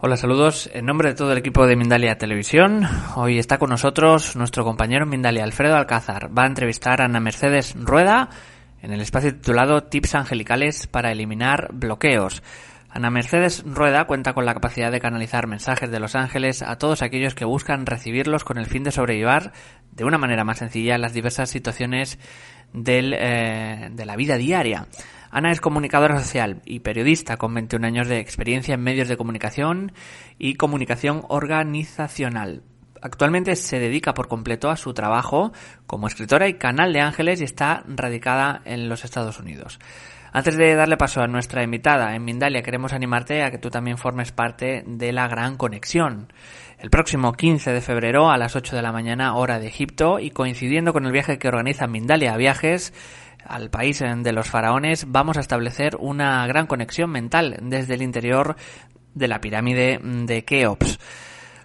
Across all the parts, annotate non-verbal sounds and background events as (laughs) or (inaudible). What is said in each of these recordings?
Hola, saludos. En nombre de todo el equipo de Mindalia Televisión, hoy está con nosotros nuestro compañero Mindalia, Alfredo Alcázar. Va a entrevistar a Ana Mercedes Rueda en el espacio titulado Tips Angelicales para eliminar bloqueos. Ana Mercedes Rueda cuenta con la capacidad de canalizar mensajes de los ángeles a todos aquellos que buscan recibirlos con el fin de sobrellevar de una manera más sencilla las diversas situaciones del, eh, de la vida diaria. Ana es comunicadora social y periodista con 21 años de experiencia en medios de comunicación y comunicación organizacional. Actualmente se dedica por completo a su trabajo como escritora y canal de ángeles y está radicada en los Estados Unidos. Antes de darle paso a nuestra invitada en Mindalia, queremos animarte a que tú también formes parte de la Gran Conexión. El próximo 15 de febrero a las 8 de la mañana hora de Egipto y coincidiendo con el viaje que organiza Mindalia Viajes, al país de los faraones, vamos a establecer una gran conexión mental desde el interior de la pirámide de Keops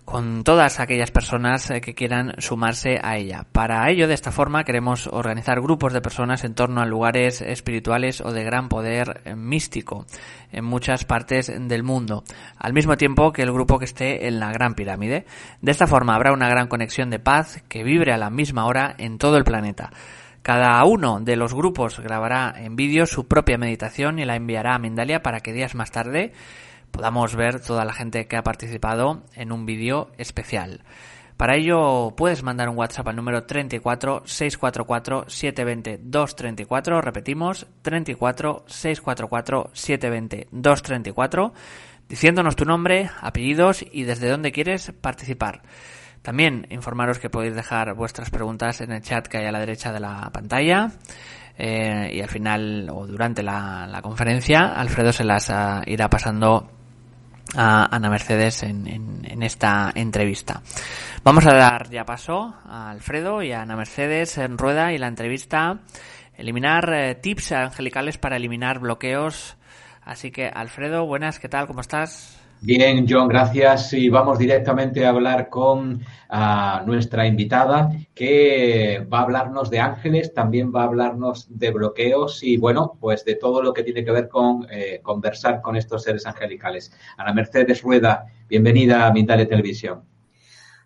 con todas aquellas personas eh, que quieran sumarse a ella. Para ello, de esta forma, queremos organizar grupos de personas en torno a lugares espirituales o de gran poder eh, místico en muchas partes del mundo, al mismo tiempo que el grupo que esté en la Gran Pirámide. De esta forma habrá una gran conexión de paz que vibre a la misma hora en todo el planeta. Cada uno de los grupos grabará en vídeo su propia meditación y la enviará a Mindalia para que días más tarde podamos ver toda la gente que ha participado en un vídeo especial. Para ello puedes mandar un WhatsApp al número 34 644 720 234, repetimos 34 644 720 234, diciéndonos tu nombre, apellidos y desde dónde quieres participar. También informaros que podéis dejar vuestras preguntas en el chat que hay a la derecha de la pantalla. Eh, y al final o durante la, conferencia Alfredo se las ah, irá pasando a Ana Mercedes en, en, esta entrevista. Vamos a dar ya paso a Alfredo y a Ana Mercedes en rueda y la entrevista. Eliminar eh, tips angelicales para eliminar bloqueos. Así que Alfredo, buenas, ¿qué tal? ¿Cómo estás? Bien, John, gracias. Y vamos directamente a hablar con nuestra invitada que va a hablarnos de ángeles, también va a hablarnos de bloqueos y, bueno, pues de todo lo que tiene que ver con eh, conversar con estos seres angelicales. Ana Mercedes Rueda, bienvenida a Mindale Televisión.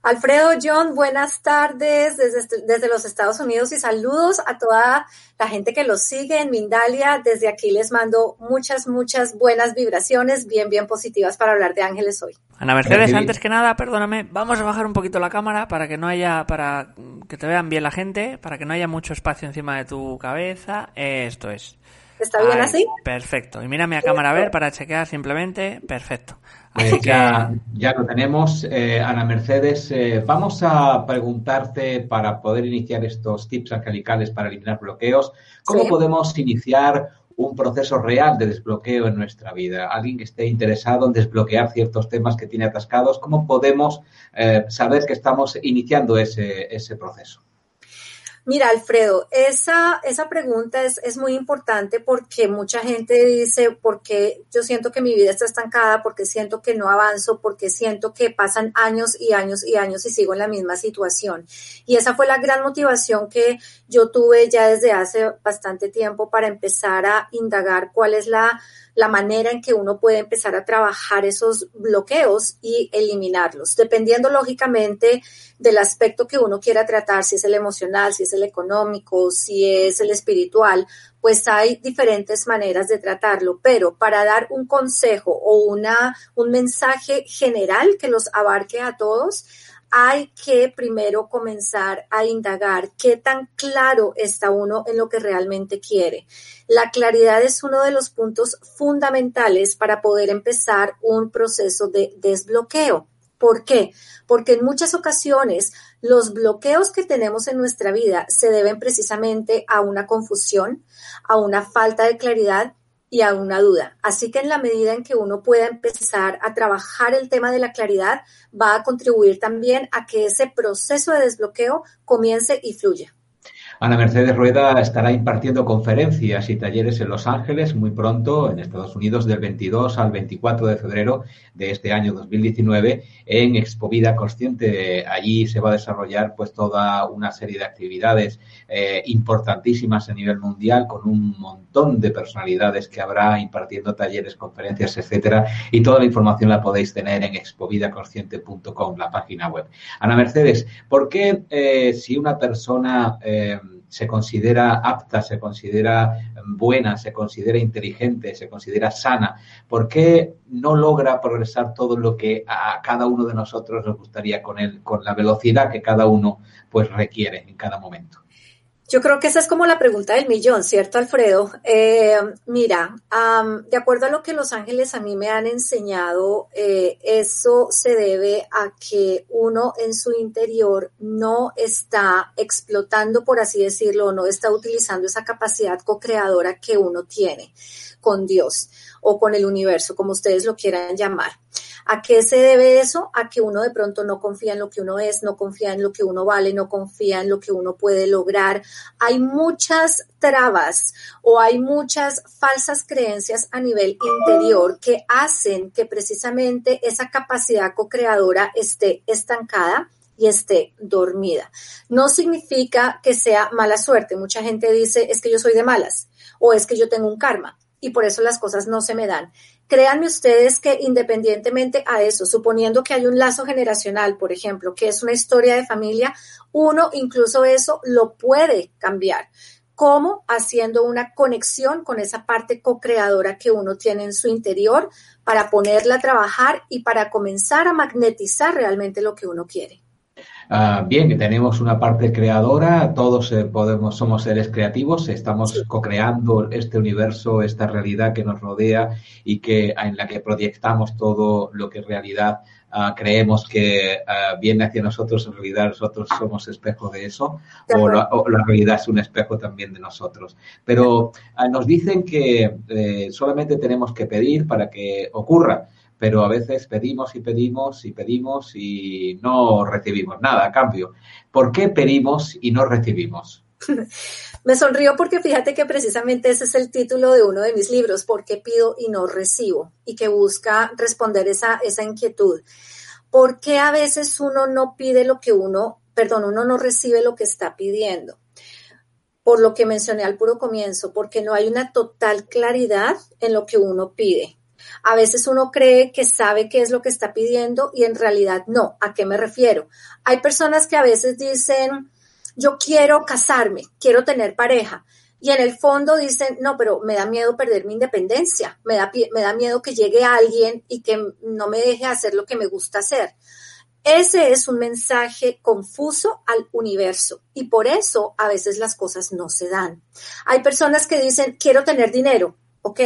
Alfredo, John, buenas tardes desde, desde, los Estados Unidos y saludos a toda la gente que los sigue en Mindalia. Desde aquí les mando muchas, muchas buenas vibraciones, bien, bien positivas para hablar de ángeles hoy. Ana Mercedes, antes que nada, perdóname, vamos a bajar un poquito la cámara para que no haya, para que te vean bien la gente, para que no haya mucho espacio encima de tu cabeza. Esto es. ¿Está bien así? Perfecto. Y mírame a cámara a ver para chequear simplemente. Perfecto. Pues ya, ya lo tenemos, eh, Ana Mercedes. Eh, vamos a preguntarte para poder iniciar estos tips angelicales para eliminar bloqueos, ¿cómo podemos iniciar un proceso real de desbloqueo en nuestra vida? Alguien que esté interesado en desbloquear ciertos temas que tiene atascados, ¿cómo podemos eh, saber que estamos iniciando ese, ese proceso? Mira, Alfredo, esa, esa pregunta es, es, muy importante porque mucha gente dice, porque yo siento que mi vida está estancada, porque siento que no avanzo, porque siento que pasan años y años y años y sigo en la misma situación. Y esa fue la gran motivación que yo tuve ya desde hace bastante tiempo para empezar a indagar cuál es la la manera en que uno puede empezar a trabajar esos bloqueos y eliminarlos, dependiendo lógicamente del aspecto que uno quiera tratar, si es el emocional, si es el económico, si es el espiritual, pues hay diferentes maneras de tratarlo, pero para dar un consejo o una, un mensaje general que los abarque a todos, hay que primero comenzar a indagar qué tan claro está uno en lo que realmente quiere. La claridad es uno de los puntos fundamentales para poder empezar un proceso de desbloqueo. ¿Por qué? Porque en muchas ocasiones los bloqueos que tenemos en nuestra vida se deben precisamente a una confusión, a una falta de claridad y a una duda. Así que en la medida en que uno pueda empezar a trabajar el tema de la claridad, va a contribuir también a que ese proceso de desbloqueo comience y fluya. Ana Mercedes Rueda estará impartiendo conferencias y talleres en Los Ángeles muy pronto, en Estados Unidos, del 22 al 24 de febrero de este año 2019 en Expo Vida Consciente. Allí se va a desarrollar pues toda una serie de actividades eh, importantísimas a nivel mundial con un montón de personalidades que habrá impartiendo talleres, conferencias, etcétera. Y toda la información la podéis tener en expovidaconsciente.com, la página web. Ana Mercedes, ¿por qué eh, si una persona eh, se considera apta, se considera buena, se considera inteligente, se considera sana, ¿por qué no logra progresar todo lo que a cada uno de nosotros nos gustaría con él, con la velocidad que cada uno pues requiere en cada momento? Yo creo que esa es como la pregunta del millón, ¿cierto, Alfredo? Eh, mira, de acuerdo a lo que Los Ángeles a mí me han enseñado, eh, eso se debe a que uno en su interior no está explotando, por así decirlo, no está utilizando esa capacidad co-creadora que uno tiene con Dios o con el universo, como ustedes lo quieran llamar. ¿A qué se debe eso? A que uno de pronto no confía en lo que uno es, no confía en lo que uno vale, no confía en lo que uno puede lograr. Hay muchas trabas o hay muchas falsas creencias a nivel interior que hacen que precisamente esa capacidad co-creadora esté estancada y esté dormida. No significa que sea mala suerte. Mucha gente dice, es que yo soy de malas o es que yo tengo un karma y por eso las cosas no se me dan. Créanme ustedes que independientemente a eso, suponiendo que hay un lazo generacional, por ejemplo, que es una historia de familia, uno incluso eso lo puede cambiar. ¿Cómo? Haciendo una conexión con esa parte co-creadora que uno tiene en su interior para ponerla a trabajar y para comenzar a magnetizar realmente lo que uno quiere. Ah, bien, tenemos una parte creadora, todos eh, podemos, somos seres creativos, estamos co-creando este universo, esta realidad que nos rodea y que en la que proyectamos todo lo que en realidad ah, creemos que ah, viene hacia nosotros, en realidad nosotros somos espejo de eso, o la, realidad es un espejo también de nosotros. Pero nos dicen que eh, solamente tenemos que pedir para que ocurra pero a veces pedimos y pedimos y pedimos y no recibimos nada a cambio. ¿Por qué pedimos y no recibimos? (laughs) Me sonrío porque fíjate que precisamente ese es el título de uno de mis libros, ¿Por qué pido y no recibo? Y que busca responder esa, esa inquietud. ¿Por qué a veces uno no pide lo que uno, perdón, uno no recibe lo que está pidiendo? Por lo que mencioné al puro comienzo, porque no hay una total claridad en lo que uno pide. A veces uno cree que sabe qué es lo que está pidiendo y en realidad no. ¿A qué me refiero? Hay personas que a veces dicen, yo quiero casarme, quiero tener pareja. Y en el fondo dicen, no, pero me da miedo perder mi independencia, me da, me da miedo que llegue alguien y que no me deje hacer lo que me gusta hacer. Ese es un mensaje confuso al universo y por eso a veces las cosas no se dan. Hay personas que dicen, quiero tener dinero, ok,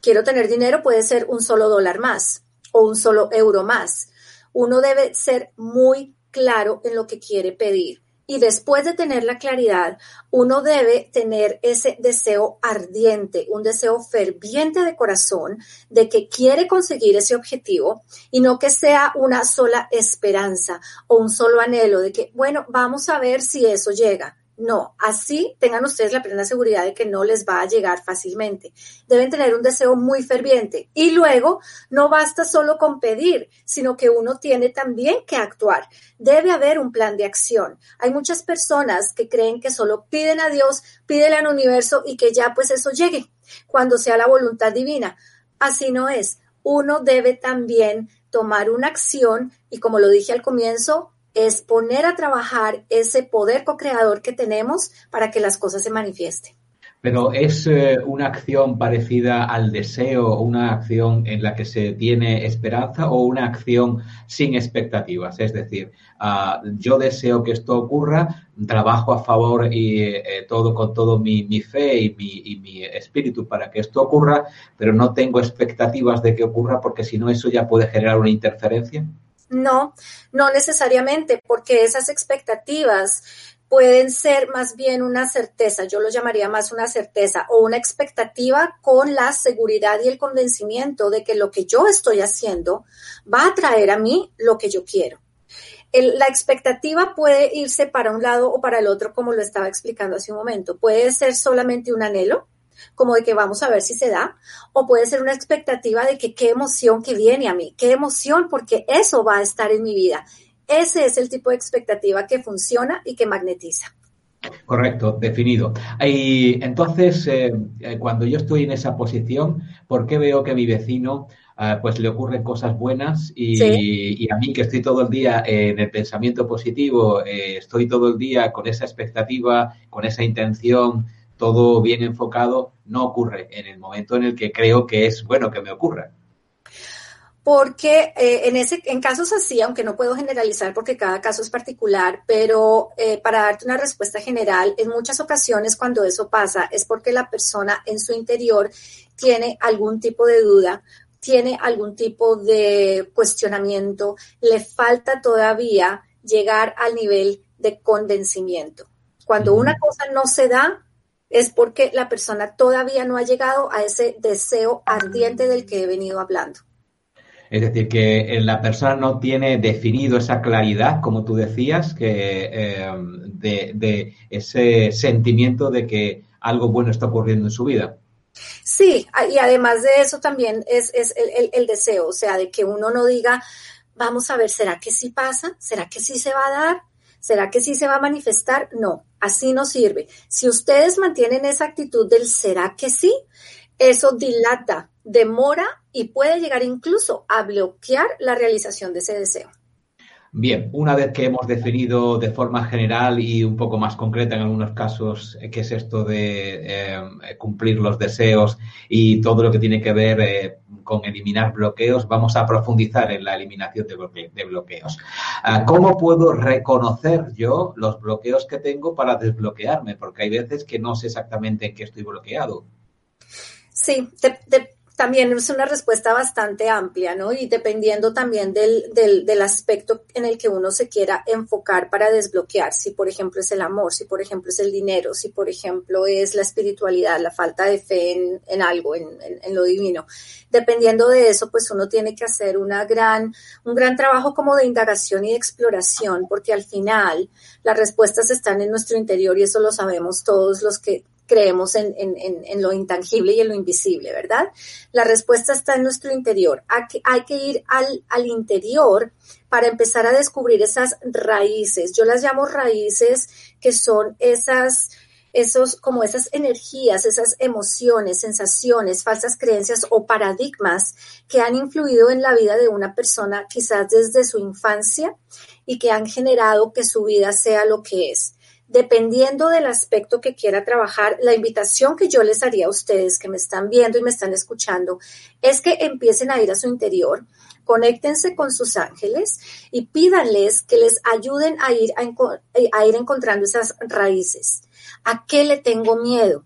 quiero tener dinero puede ser un solo dólar más o un solo euro más. Uno debe ser muy claro en lo que quiere pedir. Y después de tener la claridad, uno debe tener ese deseo ardiente, un deseo ferviente de corazón de que quiere conseguir ese objetivo y no que sea una sola esperanza o un solo anhelo de que, bueno, vamos a ver si eso llega. No, así tengan ustedes la plena seguridad de que no les va a llegar fácilmente. Deben tener un deseo muy ferviente. Y luego, no basta solo con pedir, sino que uno tiene también que actuar. Debe haber un plan de acción. Hay muchas personas que creen que solo piden a Dios, piden al universo y que ya pues eso llegue cuando sea la voluntad divina. Así no es. Uno debe también tomar una acción y como lo dije al comienzo, es poner a trabajar ese poder co-creador que tenemos para que las cosas se manifiesten. Pero es eh, una acción parecida al deseo, una acción en la que se tiene esperanza o una acción sin expectativas. Es decir, ah, yo deseo que esto ocurra, trabajo a favor y eh, todo con todo mi, fe y mi, y mi, espíritu para que esto ocurra, pero no tengo expectativas de que ocurra porque si no eso ya puede generar una interferencia. No, no necesariamente, porque esas expectativas pueden ser más bien una certeza, yo lo llamaría más una certeza o una expectativa con la seguridad y el convencimiento de que lo que yo estoy haciendo va a traer a mí lo que yo quiero. la expectativa puede irse para un lado o para el otro, como lo estaba explicando hace un momento. Puede ser solamente un anhelo, como de que vamos a ver si se da, o puede ser una expectativa de que qué emoción que viene a mí, qué emoción porque eso va a estar en mi vida. Ese es el tipo de expectativa que funciona y que magnetiza. Correcto, definido. Y entonces, eh, eh, cuando yo estoy en esa posición, ¿por qué veo que mi vecino ah, pues le ocurren cosas buenas y, a mí que estoy todo el día en el pensamiento positivo, eh, estoy todo el día con esa expectativa, con esa intención, todo bien enfocado, no ocurre en el momento en el que creo que es bueno que me ocurra porque eh, en, ese, en casos así, aunque no puedo generalizar porque cada caso es particular, pero eh, para darte una respuesta general, en muchas ocasiones cuando eso pasa es porque la persona en su interior tiene algún tipo de duda, tiene algún tipo de cuestionamiento, le falta todavía llegar al nivel de convencimiento. Cuando una cosa no se da, es porque la persona todavía no ha llegado a ese deseo ardiente del que he venido hablando. Es decir, que la persona no tiene definido esa claridad, como tú decías, que eh, de, ese sentimiento de que algo bueno está ocurriendo en su vida. Sí, y además de eso también es, el, deseo, o sea, de que uno no diga, vamos a ver, ¿será que sí pasa? ¿Será que sí se va a dar? ¿Será que sí se va a manifestar? No, así no sirve. Si ustedes mantienen esa actitud del ¿será que sí? Eso dilata, demora y puede llegar incluso a bloquear la realización de ese deseo. Bien, una vez que hemos definido de forma general y un poco más concreta en algunos casos eh, qué es esto de eh, cumplir los deseos y todo lo que tiene que ver eh, con eliminar bloqueos, vamos a profundizar en la eliminación de, bloqueos. Ah, ¿Cómo puedo reconocer yo los bloqueos que tengo para desbloquearme? Porque hay veces que no sé exactamente en qué estoy bloqueado. Sí, también es una respuesta bastante amplia, ¿no? Y dependiendo también del, del, del, aspecto en el que uno se quiera enfocar para desbloquear, si por ejemplo es el amor, si por ejemplo es el dinero, si por ejemplo es la espiritualidad, la falta de fe en, en algo, en, en, lo divino. Dependiendo de eso, pues uno tiene que hacer una gran, un gran trabajo como de indagación y de exploración, porque al final las respuestas están en nuestro interior y eso lo sabemos todos los que creemos en, lo intangible y en lo invisible, ¿verdad? La respuesta está en nuestro interior. Hay que, ir al, al interior para empezar a descubrir esas raíces. Yo las llamo raíces que son esas esos, como esas energías, esas emociones, sensaciones, falsas creencias o paradigmas que han influido en la vida de una persona quizás desde su infancia y que han generado que su vida sea lo que es dependiendo del aspecto que quiera trabajar, la invitación que yo les haría a ustedes que me están viendo y me están escuchando es que empiecen a ir a su interior, conéctense con sus ángeles y pídanles que les ayuden a ir, a, ir encontrando esas raíces. ¿A qué le tengo miedo?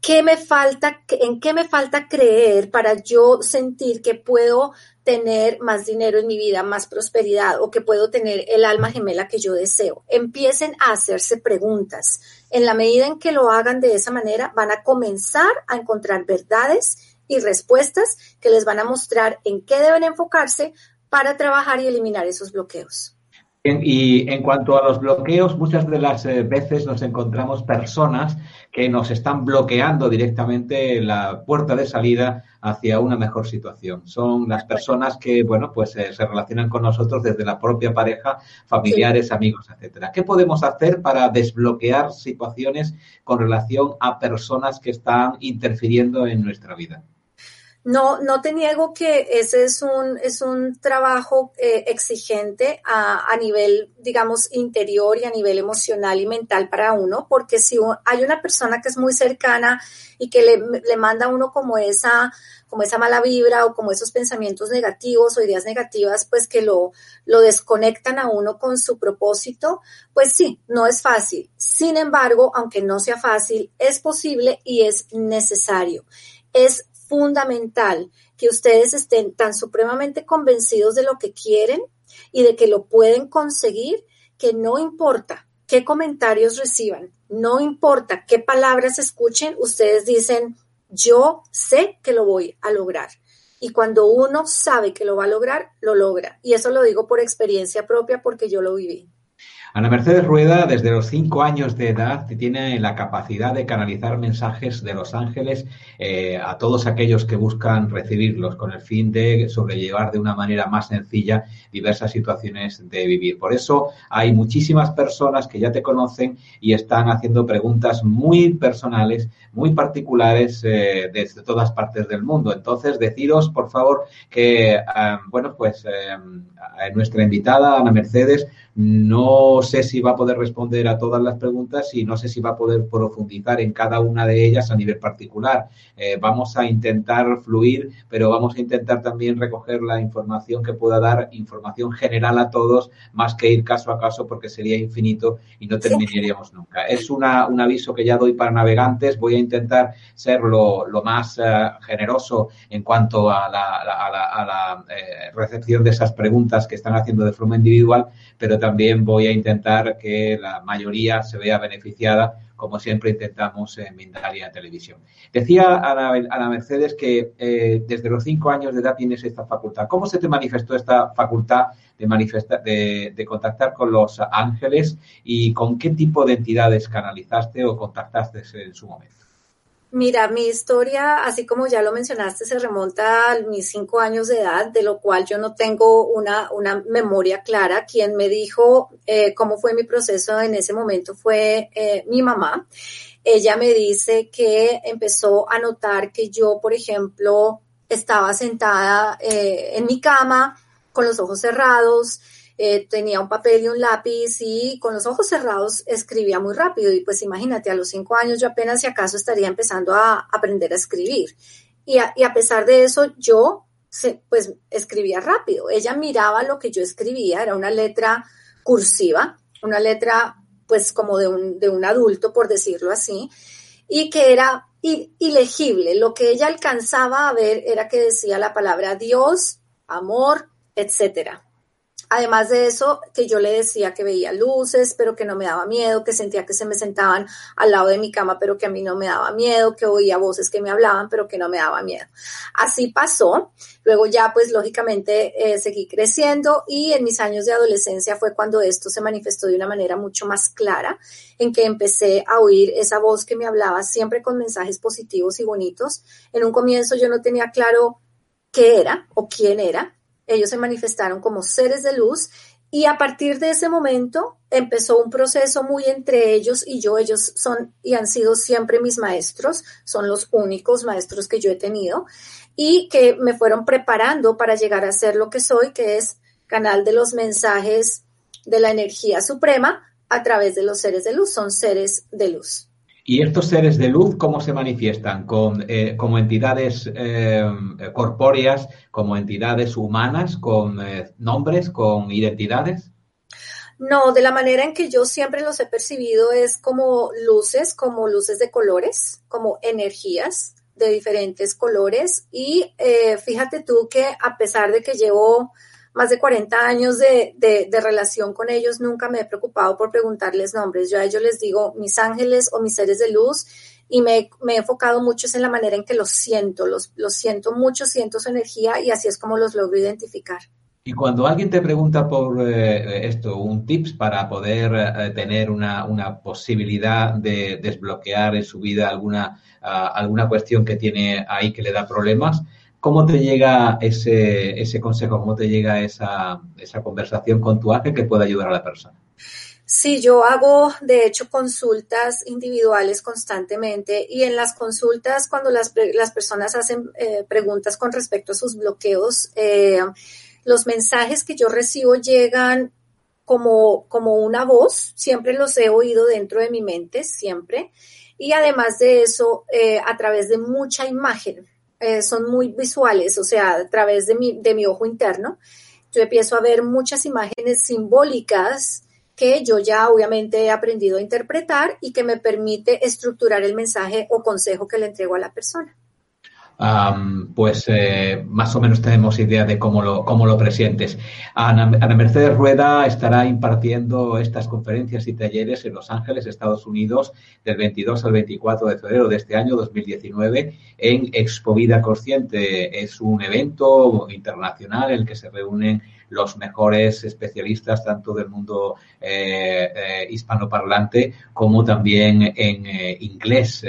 ¿Qué me falta, en qué me falta creer para yo sentir que puedo tener más dinero en mi vida, más prosperidad o que puedo tener el alma gemela que yo deseo. Empiecen a hacerse preguntas. En la medida en que lo hagan de esa manera, van a comenzar a encontrar verdades y respuestas que les van a mostrar en qué deben enfocarse para trabajar y eliminar esos bloqueos. Y en cuanto a los bloqueos, muchas de las eh, veces nos encontramos personas que nos están bloqueando directamente la puerta de salida hacia una mejor situación. Son las personas que, bueno, pues eh, se relacionan con nosotros desde la propia pareja, familiares, amigos, etcétera. ¿Qué podemos hacer para desbloquear situaciones con relación a personas que están interfiriendo en nuestra vida? No, no te niego que ese es un, es un trabajo eh, exigente a, a, nivel, digamos, interior y a nivel emocional y mental para uno, porque si hay una persona que es muy cercana y que le, le manda a uno como esa, como esa mala vibra o como esos pensamientos negativos o ideas negativas, pues que lo, lo desconectan a uno con su propósito, pues sí, no es fácil. Sin embargo, aunque no sea fácil, es posible y es necesario. Es fundamental que ustedes estén tan supremamente convencidos de lo que quieren y de que lo pueden conseguir, que no importa qué comentarios reciban, no importa qué palabras escuchen, ustedes dicen, yo sé que lo voy a lograr. Y cuando uno sabe que lo va a lograr, lo logra. Y eso lo digo por experiencia propia porque yo lo viví. Ana Mercedes Rueda, desde los cinco años de edad, tiene la capacidad de canalizar mensajes de los ángeles eh, a todos aquellos que buscan recibirlos con el fin de sobrellevar de una manera más sencilla diversas situaciones de vivir. Por eso hay muchísimas personas que ya te conocen y están haciendo preguntas muy personales, muy particulares eh, desde todas partes del mundo. Entonces, deciros, por favor, que, eh, bueno, pues nuestra invitada, Ana Mercedes, no sé si va a poder responder a todas las preguntas y no sé si va a poder profundizar en cada una de ellas a nivel particular. Eh, vamos a intentar fluir, pero vamos a intentar también recoger la información que pueda dar, información general a todos, más que ir caso a caso porque sería infinito y no terminaríamos nunca. Es una, un aviso que ya doy para navegantes. Voy a intentar ser lo, más eh, generoso en cuanto a la, a la, eh, recepción de esas preguntas que están haciendo de forma individual, pero también también voy a intentar que la mayoría se vea beneficiada, como siempre intentamos en Mindalia Televisión. Decía Ana, Mercedes que eh, desde los cinco años de edad tienes esta facultad. ¿Cómo se te manifestó esta facultad de, de contactar con los ángeles y con qué tipo de entidades canalizaste o contactaste en su momento? Mira, mi historia, así como ya lo mencionaste, se remonta a mis cinco años de edad, de lo cual yo no tengo una, una memoria clara. Quien me dijo eh, cómo fue mi proceso en ese momento fue eh, mi mamá. Ella me dice que empezó a notar que yo, por ejemplo, estaba sentada eh, en mi cama con los ojos cerrados, eh, tenía un papel y un lápiz y con los ojos cerrados escribía muy rápido. Y pues imagínate, a los cinco años yo apenas si acaso estaría empezando a aprender a escribir. Y a, y a pesar de eso, yo pues escribía rápido. Ella miraba lo que yo escribía, era una letra cursiva, una letra pues como de un, de un adulto, por decirlo así, y que era ilegible. Lo que ella alcanzaba a ver era que decía la palabra Dios, amor, etcétera. Además de eso, que yo le decía que veía luces, pero que no me daba miedo, que sentía que se me sentaban al lado de mi cama, pero que a mí no me daba miedo, que oía voces que me hablaban, pero que no me daba miedo. Así pasó. Luego ya, pues lógicamente, eh, seguí creciendo y en mis años de adolescencia fue cuando esto se manifestó de una manera mucho más clara, en que empecé a oír esa voz que me hablaba siempre con mensajes positivos y bonitos. En un comienzo yo no tenía claro qué era o quién era, ellos se manifestaron como seres de luz y a partir de ese momento empezó un proceso muy entre ellos y yo. Ellos son y han sido siempre mis maestros, son los únicos maestros que yo he tenido y que me fueron preparando para llegar a ser lo que soy, que es canal de los mensajes de la energía suprema a través de los seres de luz. Son seres de luz. ¿Y estos seres de luz cómo se manifiestan? ¿Con, eh, ¿Como entidades eh, corpóreas, como entidades humanas, con eh, nombres, con identidades? No, de la manera en que yo siempre los he percibido es como luces, como luces de colores, como energías de diferentes colores. Y fíjate tú que a pesar de que llevo más de 40 años de, relación con ellos, nunca me he preocupado por preguntarles nombres. Yo a ellos les digo mis ángeles o mis seres de luz y me, he enfocado mucho en la manera en que los siento, los, los siento mucho, siento su energía y así es como los logro identificar. Y cuando alguien te pregunta por eh, esto, un tips para poder eh, tener una, posibilidad de desbloquear en su vida alguna, ah, alguna cuestión que tiene ahí que le da problemas, ¿Cómo te llega ese, ese consejo? ¿Cómo te llega esa, esa conversación con tu ángel que puede ayudar a la persona? Sí, yo hago de hecho consultas individuales constantemente y en las consultas cuando las, las personas hacen eh, preguntas con respecto a sus bloqueos, eh, los mensajes que yo recibo llegan como, como una voz, siempre los he oído dentro de mi mente, siempre, y además de eso, eh, a través de mucha imagen. Eh, son muy visuales, o sea, a través de mi, de mi ojo interno, yo empiezo a ver muchas imágenes simbólicas que yo ya obviamente he aprendido a interpretar y que me permite estructurar el mensaje o consejo que le entrego a la persona. Pues eh, más o menos tenemos idea de cómo lo, cómo lo presentes. Ana, Mercedes Rueda estará impartiendo estas conferencias y talleres en Los Ángeles, Estados Unidos, del 22 al 24 de febrero de este año 2019 en Expo Vida Consciente. Es un evento internacional en el que se reúnen los mejores especialistas tanto del mundo eh, eh, hispanoparlante como también en eh, inglés.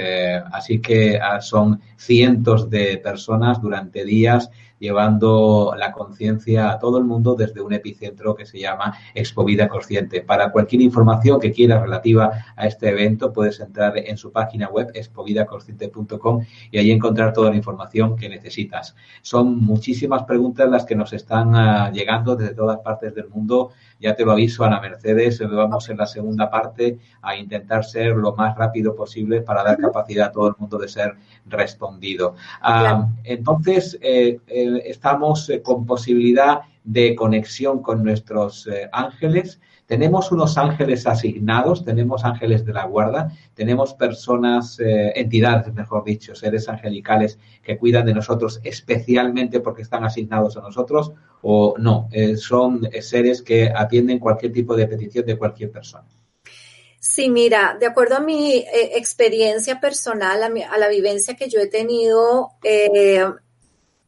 así que ah, son cientos de personas durante días llevando la conciencia a todo el mundo desde un epicentro que se llama Expo Vida Consciente. Para cualquier información que quieras relativa a este evento, puedes entrar en su página web expovidaconsciente.com y ahí encontrar toda la información que necesitas. Son muchísimas preguntas las que nos están ah, llegando desde todas partes del mundo. Ya te lo aviso, Ana Mercedes, vamos en la segunda parte a intentar ser lo más rápido posible para dar capacidad a todo el mundo de ser respondido. Ah, entonces, eh, eh, estamos eh, con posibilidad de conexión con nuestros eh, ángeles. Tenemos unos ángeles asignados, tenemos ángeles de la guarda, tenemos personas, eh, entidades, mejor dicho, seres angelicales que cuidan de nosotros especialmente porque están asignados a nosotros o no, son seres que atienden cualquier tipo de petición de cualquier persona. Sí, mira, de acuerdo a mi experiencia personal, a, la vivencia que yo he tenido,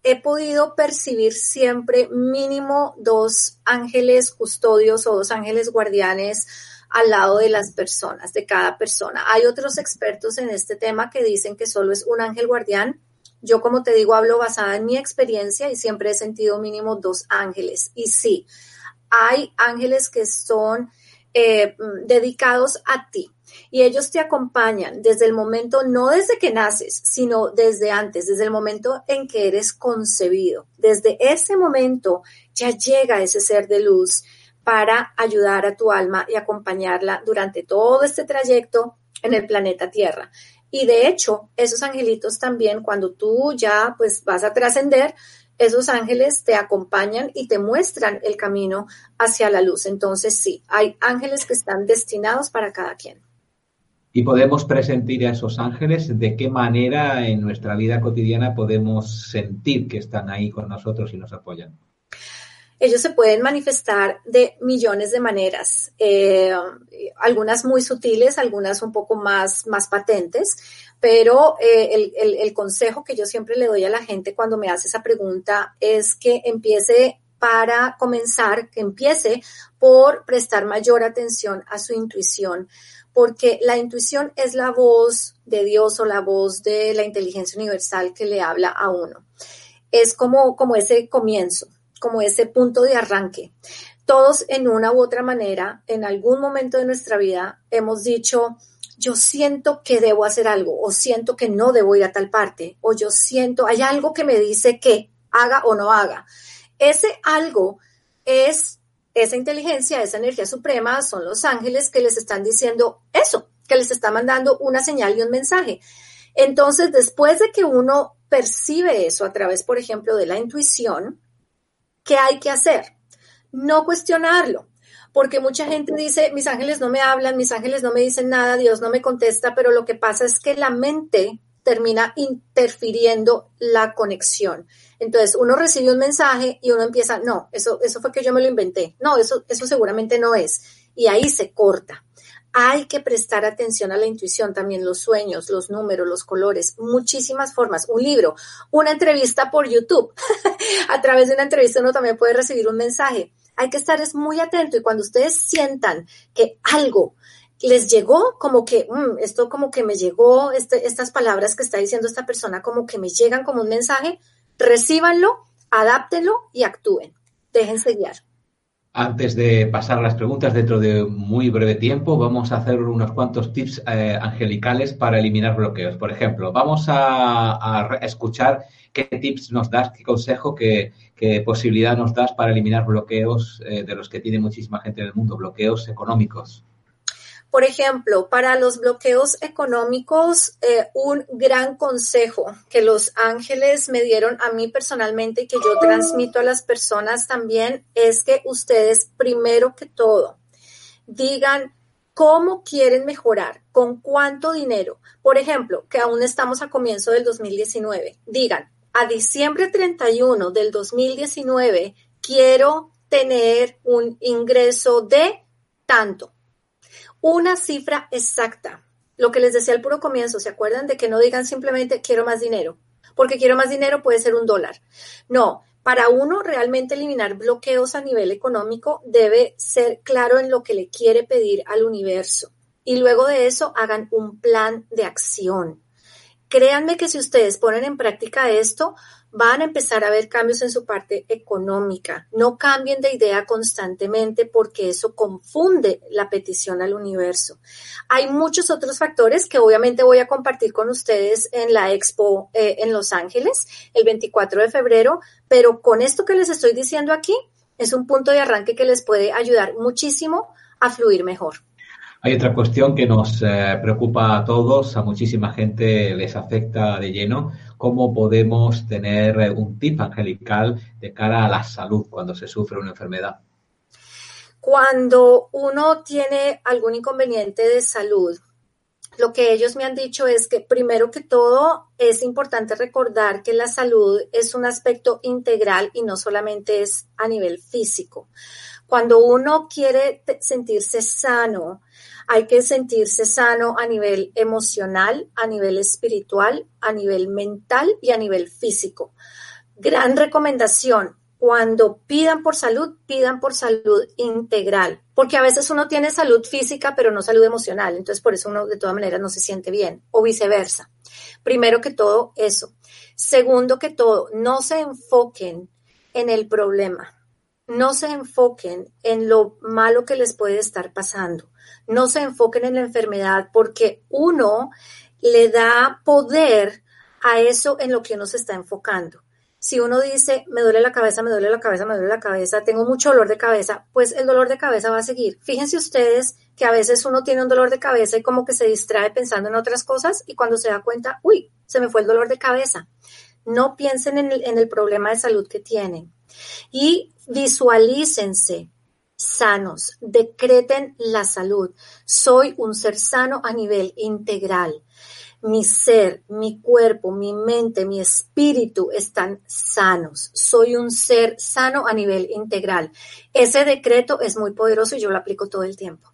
he podido percibir siempre mínimo dos ángeles custodios o dos ángeles guardianes al lado de las personas, de cada persona. Hay otros expertos en este tema que dicen que solo es un ángel guardián. Yo, como te digo, hablo basada en mi experiencia y siempre he sentido mínimo dos ángeles. Y sí, hay ángeles que son eh, dedicados a ti y ellos te acompañan desde el momento, no desde que naces, sino desde antes, desde el momento en que eres concebido. Desde ese momento ya llega ese ser de luz para ayudar a tu alma y acompañarla durante todo este trayecto en el planeta Tierra. Y de hecho, esos angelitos también, cuando tú ya pues vas a trascender, esos ángeles te acompañan y te muestran el camino hacia la luz. Entonces, sí, hay ángeles que están destinados para cada quien y podemos presentir a esos ángeles, de qué manera en nuestra vida cotidiana podemos sentir que están ahí con nosotros y nos apoyan. Ellos se pueden manifestar de millones de maneras, eh, algunas muy sutiles, algunas un poco más, más patentes, pero eh, el, el consejo que yo siempre le doy a la gente cuando me hace esa pregunta es que empiece para comenzar, que empiece por prestar mayor atención a su intuición, porque la intuición es la voz de Dios o la voz de la inteligencia universal que le habla a uno. Es como, como ese comienzo, como ese punto de arranque. Todos en una u otra manera, en algún momento de nuestra vida, hemos dicho, yo siento que debo hacer algo, o siento que no debo ir a tal parte, o yo siento, hay algo que me dice que haga o no haga. Ese algo es esa inteligencia, esa energía suprema, son los ángeles que les están diciendo eso, que les está mandando una señal y un mensaje. Entonces, después de que uno percibe eso a través, por ejemplo, de la intuición, ¿qué hay que hacer? No cuestionarlo, porque mucha gente dice, mis ángeles no me hablan, mis ángeles no me dicen nada, Dios no me contesta, pero lo que pasa es que la mente termina interfiriendo la conexión. Entonces, uno recibe un mensaje y uno empieza, no, eso, eso fue que yo me lo inventé. No, eso, eso seguramente no es. Y ahí se corta. Hay que prestar atención a la intuición, también los sueños, los números, los colores, muchísimas formas. Un libro, una entrevista por YouTube. (laughs) a través de una entrevista uno también puede recibir un mensaje. Hay que estar es muy atento y cuando ustedes sientan que algo les llegó como que, mm, esto como que me llegó, este, estas palabras que está diciendo esta persona como que me llegan como un mensaje, recíbanlo, adáptenlo y actúen. Déjense guiar. Antes de pasar a las preguntas dentro de muy breve tiempo, vamos a hacer unos cuantos tips eh, angelicales para eliminar bloqueos. Por ejemplo, vamos a, escuchar qué tips nos das, qué consejo, qué, posibilidad nos das para eliminar bloqueos eh, de los que tiene muchísima gente en el mundo, bloqueos económicos. Por ejemplo, para los bloqueos económicos, eh, un gran consejo que los ángeles me dieron a mí personalmente y que yo transmito a las personas también es que ustedes, primero que todo, digan ¿Cómo quieren mejorar? ¿Con cuánto dinero? Por ejemplo, que aún estamos a comienzo del 2019. Digan, a diciembre 31 del 2019 quiero tener un ingreso de tanto. Una cifra exacta. Lo que les decía al puro comienzo, ¿se acuerdan de que no digan simplemente quiero más dinero? Porque quiero más dinero puede ser un dólar. No, para uno realmente eliminar bloqueos a nivel económico debe ser claro en lo que le quiere pedir al universo. Y luego de eso hagan un plan de acción. Créanme que si ustedes ponen en práctica esto, van a empezar a ver cambios en su parte económica. No cambien de idea constantemente porque eso confunde la petición al universo. Hay muchos otros factores que obviamente voy a compartir con ustedes en la expo eh, en Los Ángeles el 24 de febrero, pero con esto que les estoy diciendo aquí es un punto de arranque que les puede ayudar muchísimo a fluir mejor. Hay otra cuestión que nos eh, preocupa a todos, a muchísima gente les afecta de lleno, cómo podemos tener eh, un tip angelical de cara a la salud cuando se sufre una enfermedad. Cuando uno tiene algún inconveniente de salud, lo que ellos me han dicho es que primero que todo es importante recordar que la salud es un aspecto integral y no solamente es a nivel físico. Cuando uno quiere sentirse sano, hay que sentirse sano a nivel emocional, a nivel espiritual, a nivel mental y a nivel físico. Gran recomendación, cuando pidan por salud, pidan por salud integral, porque a veces uno tiene salud física, pero no salud emocional, entonces por eso uno de todas maneras no se siente bien, o viceversa. Primero que todo, eso. Segundo que todo, no se enfoquen en el problema, no se enfoquen en lo malo que les puede estar pasando no se enfoquen en la enfermedad porque uno le da poder a eso en lo que uno se está enfocando. Si uno dice, me duele la cabeza, me duele la cabeza, me duele la cabeza, tengo mucho dolor de cabeza, pues el dolor de cabeza va a seguir. Fíjense ustedes que a veces uno tiene un dolor de cabeza y como que se distrae pensando en otras cosas y cuando se da cuenta, uy, se me fue el dolor de cabeza. No piensen en el, problema de salud que tienen y visualícense sanos, decreten la salud. Soy un ser sano a nivel integral. Mi ser, mi cuerpo, mi mente, mi espíritu están sanos. Soy un ser sano a nivel integral. Ese decreto es muy poderoso y yo lo aplico todo el tiempo.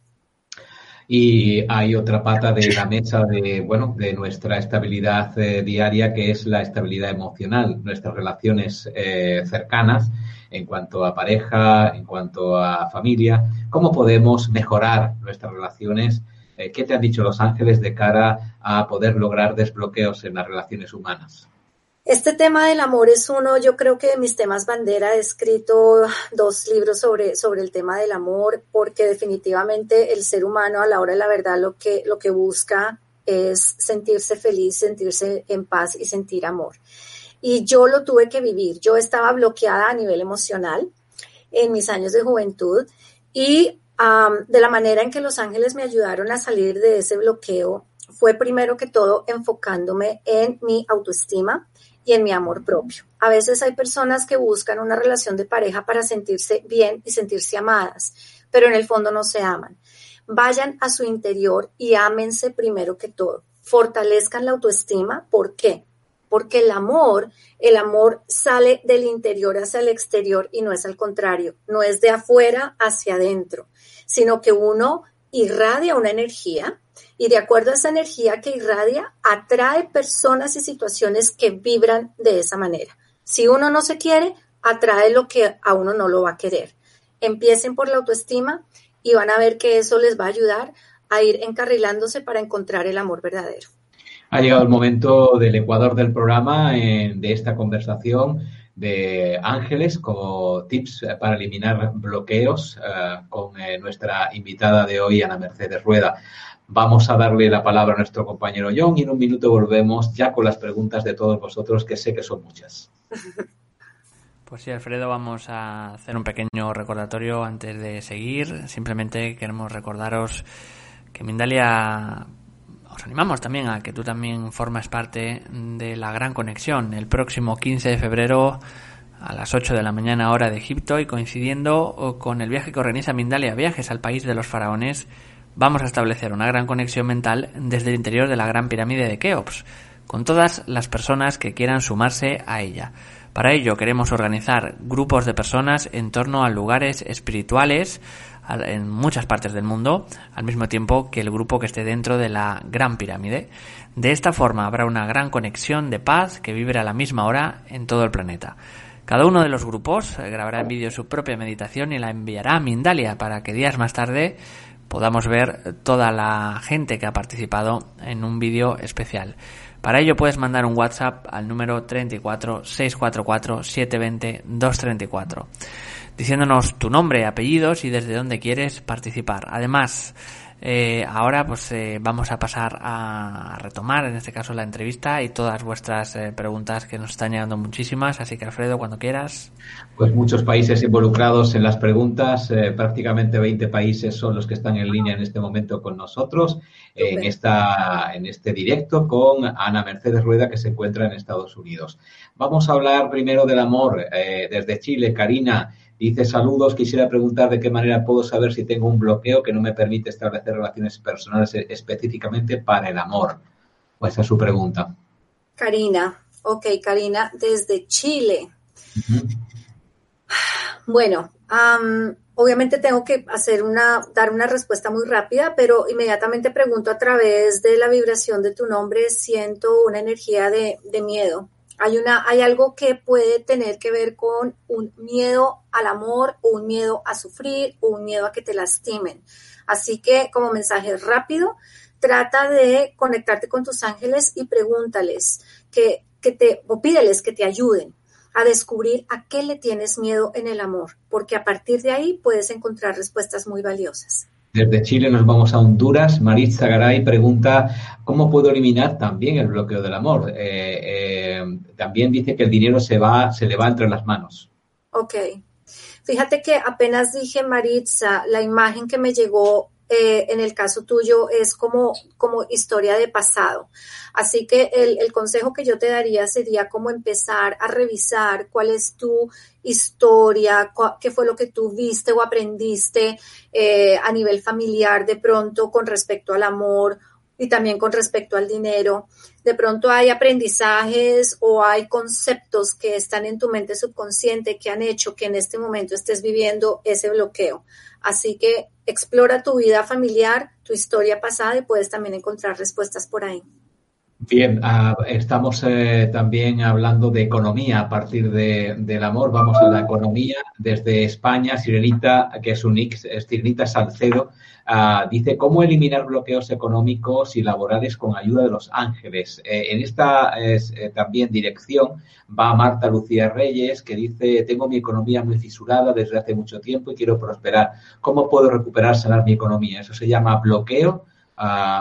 Y hay otra pata de la mesa de, bueno, de nuestra estabilidad eh, diaria, que es la estabilidad emocional, nuestras relaciones eh, cercanas en cuanto a pareja, en cuanto a familia, cómo podemos mejorar nuestras relaciones, eh, qué te han dicho los ángeles de cara a poder lograr desbloqueos en las relaciones humanas. Este tema del amor es uno, yo creo que de mis temas bandera. He escrito dos libros sobre, sobre el tema del amor, porque definitivamente el ser humano a la hora de la verdad lo que, lo que busca es sentirse feliz, sentirse en paz y sentir amor y yo lo tuve que vivir. Yo estaba bloqueada a nivel emocional en mis años de juventud y de la manera en que los ángeles me ayudaron a salir de ese bloqueo fue primero que todo enfocándome en mi autoestima y en mi amor propio. A veces hay personas que buscan una relación de pareja para sentirse bien y sentirse amadas, pero en el fondo no se aman. Vayan a su interior y ámense primero que todo. Fortalezcan la autoestima. ¿Por qué? porque el amor, el amor sale del interior hacia el exterior y no es al contrario, no es de afuera hacia adentro, sino que uno irradia una energía y de acuerdo a esa energía que irradia, atrae personas y situaciones que vibran de esa manera. Si uno no se quiere, atrae lo que a uno no lo va a querer. Empiecen por la autoestima y van a ver que eso les va a ayudar a ir encarrilándose para encontrar el amor verdadero. Ha llegado el momento del ecuador del programa, de esta conversación de Ángeles como tips para eliminar bloqueos eh, con eh, nuestra invitada de hoy, Ana Mercedes Rueda. Vamos a darle la palabra a nuestro compañero John y en un minuto volvemos ya con las preguntas de todos vosotros, que sé que son muchas. Pues sí, Alfredo, vamos a hacer un pequeño recordatorio antes de seguir. Simplemente queremos recordaros que Mindalia os animamos también a que tú también formas parte de la gran conexión el próximo 15 de febrero a las 8 de la mañana hora de Egipto y coincidiendo con el viaje que organiza Mindalia Viajes al país de los faraones vamos a establecer una gran conexión mental desde el interior de la gran pirámide de Keops, con todas las personas que quieran sumarse a ella. Para ello queremos organizar grupos de personas en torno a lugares espirituales en muchas partes del mundo, al mismo tiempo que el grupo que esté dentro de la Gran Pirámide. De esta forma habrá una gran conexión de paz que vibre a la misma hora en todo el planeta. Cada uno de los grupos eh, grabará en vídeo su propia meditación y la enviará a Mindalia para que días más tarde podamos ver toda la gente que ha participado en un vídeo especial. Para ello puedes mandar un WhatsApp al número 34 644 720 234 diciéndonos tu nombre, apellidos y desde dónde quieres participar. Además, eh, ahora pues eh, vamos a pasar a retomar en este caso la entrevista y todas vuestras eh, preguntas que nos están llegando muchísimas, así que Alfredo, cuando quieras. Pues muchos países involucrados en las preguntas, prácticamente 20 países son los que están en línea en este momento con nosotros en, esta, en este directo con Ana Mercedes Rueda que se encuentra en Estados Unidos. Vamos a hablar primero del amor desde Chile, Karina. Dice saludos, quisiera preguntar de qué manera puedo saber si tengo un bloqueo que no me permite establecer relaciones personales específicamente para el amor. Pues esa es su pregunta. Karina, ok, Karina, desde Chile. Bueno, obviamente tengo que hacer una, dar una respuesta muy rápida, pero inmediatamente pregunto a través de la vibración de tu nombre, siento una energía de, de miedo. Hay, una, hay algo que puede tener que ver con un miedo al amor o un miedo a sufrir o un miedo a que te lastimen. Así que como mensaje rápido, trata de conectarte con tus ángeles y pregúntales que, que te, o pídeles que te ayuden a descubrir a qué le tienes miedo en el amor, porque a partir de ahí puedes encontrar respuestas muy valiosas. Desde Chile nos vamos a Honduras. Maritza Garay pregunta cómo puedo eliminar también el bloqueo del amor. Eh, eh, también dice que el dinero se va, se le va entre las manos. Ok. Fíjate que apenas dije Maritza, la imagen que me llegó eh, en el caso tuyo es como, como historia de pasado. Así que el, el, consejo que yo te daría sería como empezar a revisar cuál es tu historia, qué fue lo que tú viste o aprendiste eh, a nivel familiar de pronto con respecto al amor y también con respecto al dinero. De pronto hay aprendizajes o hay conceptos que están en tu mente subconsciente que han hecho que en este momento estés viviendo ese bloqueo. Así que explora tu vida familiar, tu historia pasada y puedes también encontrar respuestas por ahí. Bien, ah, estamos eh, también hablando de economía a partir de, del amor. Vamos a la economía desde España. Sirenita, que es un X, Sirenita Salcedo, ah, dice cómo eliminar bloqueos económicos y laborales con ayuda de los ángeles. Eh, en esta eh, también dirección va Marta Lucía Reyes, que dice tengo mi economía muy fisurada desde hace mucho tiempo y quiero prosperar. ¿Cómo puedo recuperar, sanar mi economía? Eso se llama bloqueo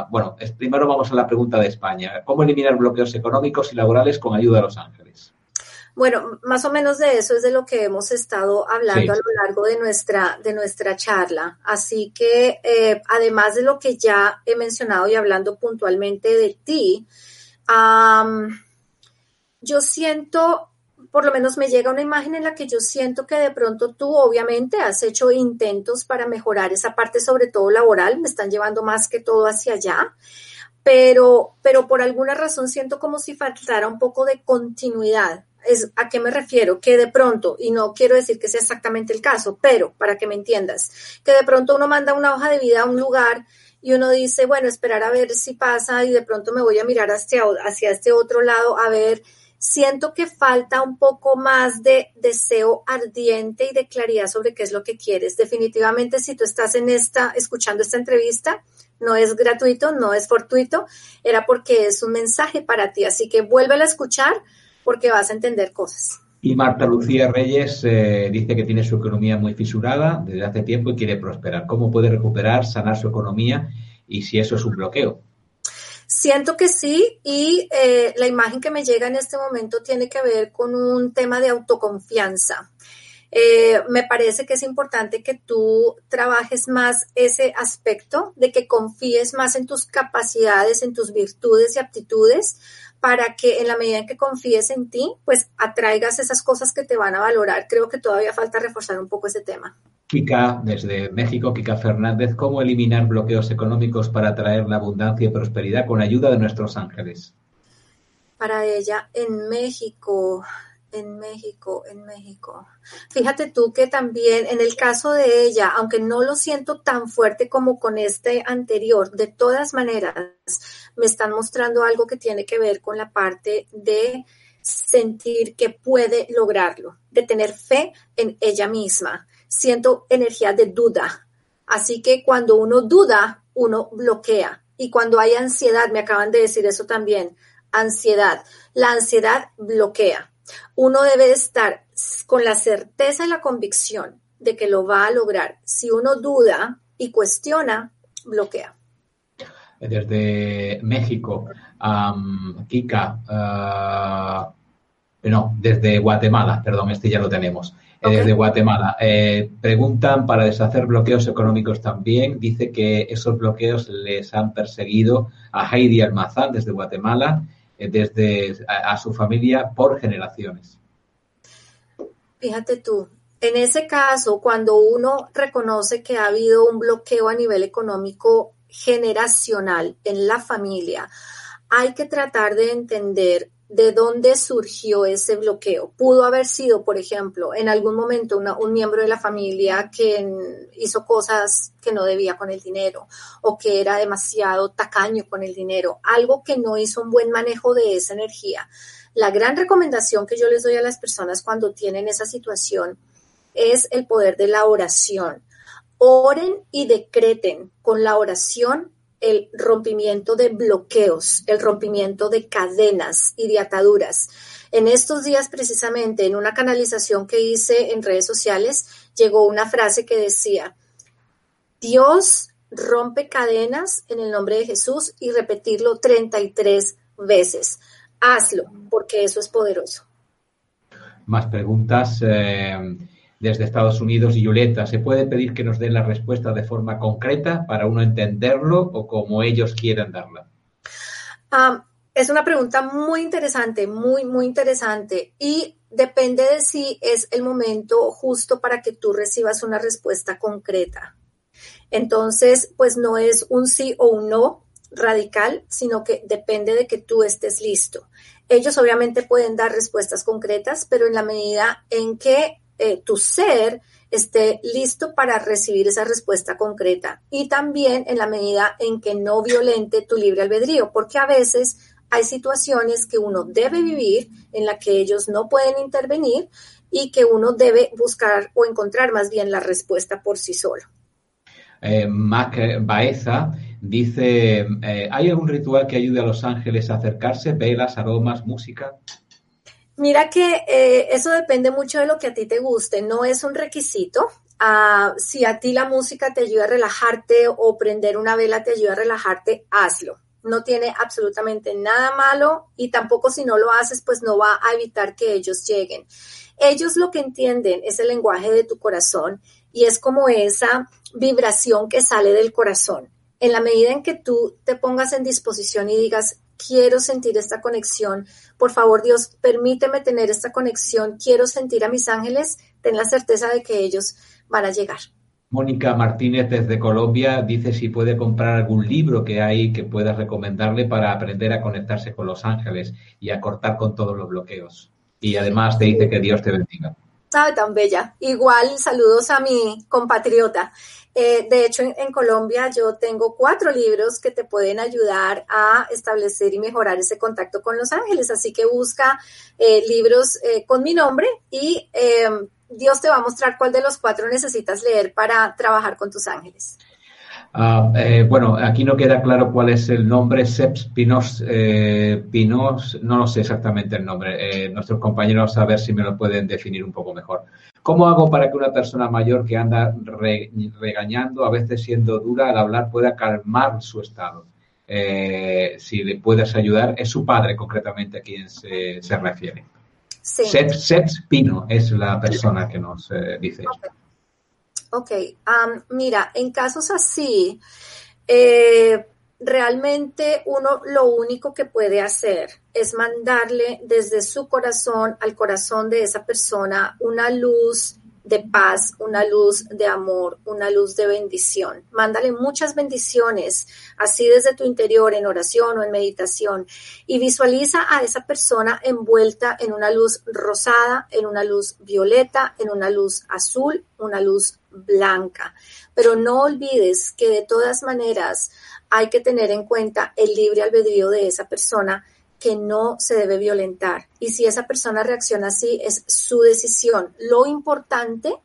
Bueno, primero vamos a la pregunta de España. ¿Cómo eliminar bloqueos económicos y laborales con ayuda de Los Ángeles? Bueno, más o menos de eso es de lo que hemos estado hablando a lo largo de nuestra, de nuestra charla. Así que, eh, además de lo que ya he mencionado y hablando puntualmente de ti, yo siento por lo menos me llega una imagen en la que yo siento que de pronto tú obviamente has hecho intentos para mejorar esa parte, sobre todo laboral, me están llevando más que todo hacia allá, pero, pero por alguna razón siento como si faltara un poco de continuidad. Es, ¿A qué me refiero? Que de pronto, y no quiero decir que sea exactamente el caso, pero para que me entiendas, que de pronto uno manda una hoja de vida a un lugar y uno dice, bueno, esperar a ver si pasa y de pronto me voy a mirar hacia, hacia este otro lado a ver siento que falta un poco más de deseo ardiente y de claridad sobre qué es lo que quieres. Definitivamente, si tú estás en esta, escuchando esta entrevista, no es gratuito, no es fortuito, era porque es un mensaje para ti. Así que vuélvela a escuchar porque vas a entender cosas. Y Marta Lucía Reyes eh, dice que tiene su economía muy fisurada desde hace tiempo y quiere prosperar. ¿Cómo puede recuperar, sanar su economía y si eso es un bloqueo? Siento que sí y eh, la imagen que me llega en este momento tiene que ver con un tema de autoconfianza. Eh, me parece que es importante que tú trabajes más ese aspecto de que confíes más en tus capacidades, en tus virtudes y aptitudes para que en la medida en que confíes en ti, pues atraigas esas cosas que te van a valorar. Creo que todavía falta reforzar un poco ese tema. Kika, desde México, Kika Fernández, ¿cómo eliminar bloqueos económicos para atraer la abundancia y prosperidad con ayuda de nuestros ángeles? Para ella, en México, en México, en México. Fíjate tú que también en el caso de ella, aunque no lo siento tan fuerte como con este anterior, de todas maneras me están mostrando algo que tiene que ver con la parte de sentir que puede lograrlo, de tener fe en ella misma. Siento energía de duda. Así que cuando uno duda, uno bloquea. Y cuando hay ansiedad, me acaban de decir eso también, ansiedad. La ansiedad bloquea. Uno debe estar con la certeza y la convicción de que lo va a lograr. Si uno duda y cuestiona, bloquea. Desde México, Kika, ah, no, desde Guatemala, perdón, este ya lo tenemos. Eh, desde Guatemala. Eh, preguntan para deshacer bloqueos económicos también. Dice que esos bloqueos les han perseguido a Heidi Almazán desde Guatemala, eh, desde a, su familia por generaciones. Fíjate tú, en ese caso, cuando uno reconoce que ha habido un bloqueo a nivel económico generacional en la familia, hay que tratar de entender de dónde surgió ese bloqueo. Pudo haber sido, por ejemplo, en algún momento un miembro de la familia que hizo cosas que no debía con el dinero o que era demasiado tacaño con el dinero, algo que no hizo un buen manejo de esa energía. La gran recomendación que yo les doy a las personas cuando tienen esa situación es el poder de la oración. Oren y decreten con la oración el rompimiento de bloqueos, el rompimiento de cadenas y de ataduras. En estos días, precisamente, en una canalización que hice en redes sociales, llegó una frase que decía, Dios rompe cadenas en el nombre de Jesús y repetirlo 33 veces. Hazlo, porque eso es poderoso. Más preguntas. Eh, desde Estados Unidos y Yuleta, ¿se puede pedir que nos den la respuesta de forma concreta para uno entenderlo o como ellos quieran darla? es una pregunta muy interesante, muy, muy interesante y depende de si es el momento justo para que tú recibas una respuesta concreta. Entonces, pues no es un sí o un no radical, sino que depende de que tú estés listo. Ellos obviamente pueden dar respuestas concretas, pero en la medida en que eh, tu ser esté listo para recibir esa respuesta concreta y también en la medida en que no violente tu libre albedrío, porque a veces hay situaciones que uno debe vivir en la que ellos no pueden intervenir y que uno debe buscar o encontrar más bien la respuesta por sí solo. Eh, Mac Baeza dice, eh, ¿hay algún ritual que ayude a los ángeles a acercarse? ¿Velas, aromas, música? Mira que eh, eso depende mucho de lo que a ti te guste, no es un requisito. Ah, si a ti la música te ayuda a relajarte o prender una vela te ayuda a relajarte, hazlo. No tiene absolutamente nada malo y tampoco si no lo haces, pues no va a evitar que ellos lleguen. Ellos lo que entienden es el lenguaje de tu corazón y es como esa vibración que sale del corazón. En la medida en que tú te pongas en disposición y digas, quiero sentir esta conexión. Por favor, Dios, permíteme tener esta conexión. Quiero sentir a mis ángeles. Ten la certeza de que ellos van a llegar. Mónica Martínez desde Colombia dice si puede comprar algún libro que hay que pueda recomendarle para aprender a conectarse con los ángeles y a cortar con todos los bloqueos. Y además te dice que Dios te bendiga. Sabe tan bella. Igual saludos a mi compatriota. Eh, de hecho, en, Colombia yo tengo cuatro libros que te pueden ayudar a establecer y mejorar ese contacto con los ángeles. Así que busca eh, libros eh, con mi nombre y Dios te va a mostrar cuál de los cuatro necesitas leer para trabajar con tus ángeles. Ah, bueno, aquí no queda claro cuál es el nombre, Seps Pinos, Pinos, no lo sé exactamente el nombre. nuestros compañeros a ver si me lo pueden definir un poco mejor. ¿Cómo hago para que una persona mayor que anda regañando, a veces siendo dura al hablar, pueda calmar su estado? Eh, si le puedes ayudar, es su padre concretamente a quien se, refiere. Sí. Pino es la persona que nos eh, dice esto. Ok, mira, en casos así, eh, realmente uno lo único que puede hacer es mandarle desde su corazón al corazón de esa persona una luz de paz, una luz de amor, una luz de bendición. Mándale muchas bendiciones, así desde tu interior, en oración o en meditación, y visualiza a esa persona envuelta en una luz rosada, en una luz violeta, en una luz azul, una luz blanca. Pero no olvides que de todas maneras hay que tener en cuenta el libre albedrío de esa persona que no se debe violentar. Y si esa persona reacciona así, es su decisión. Lo importante,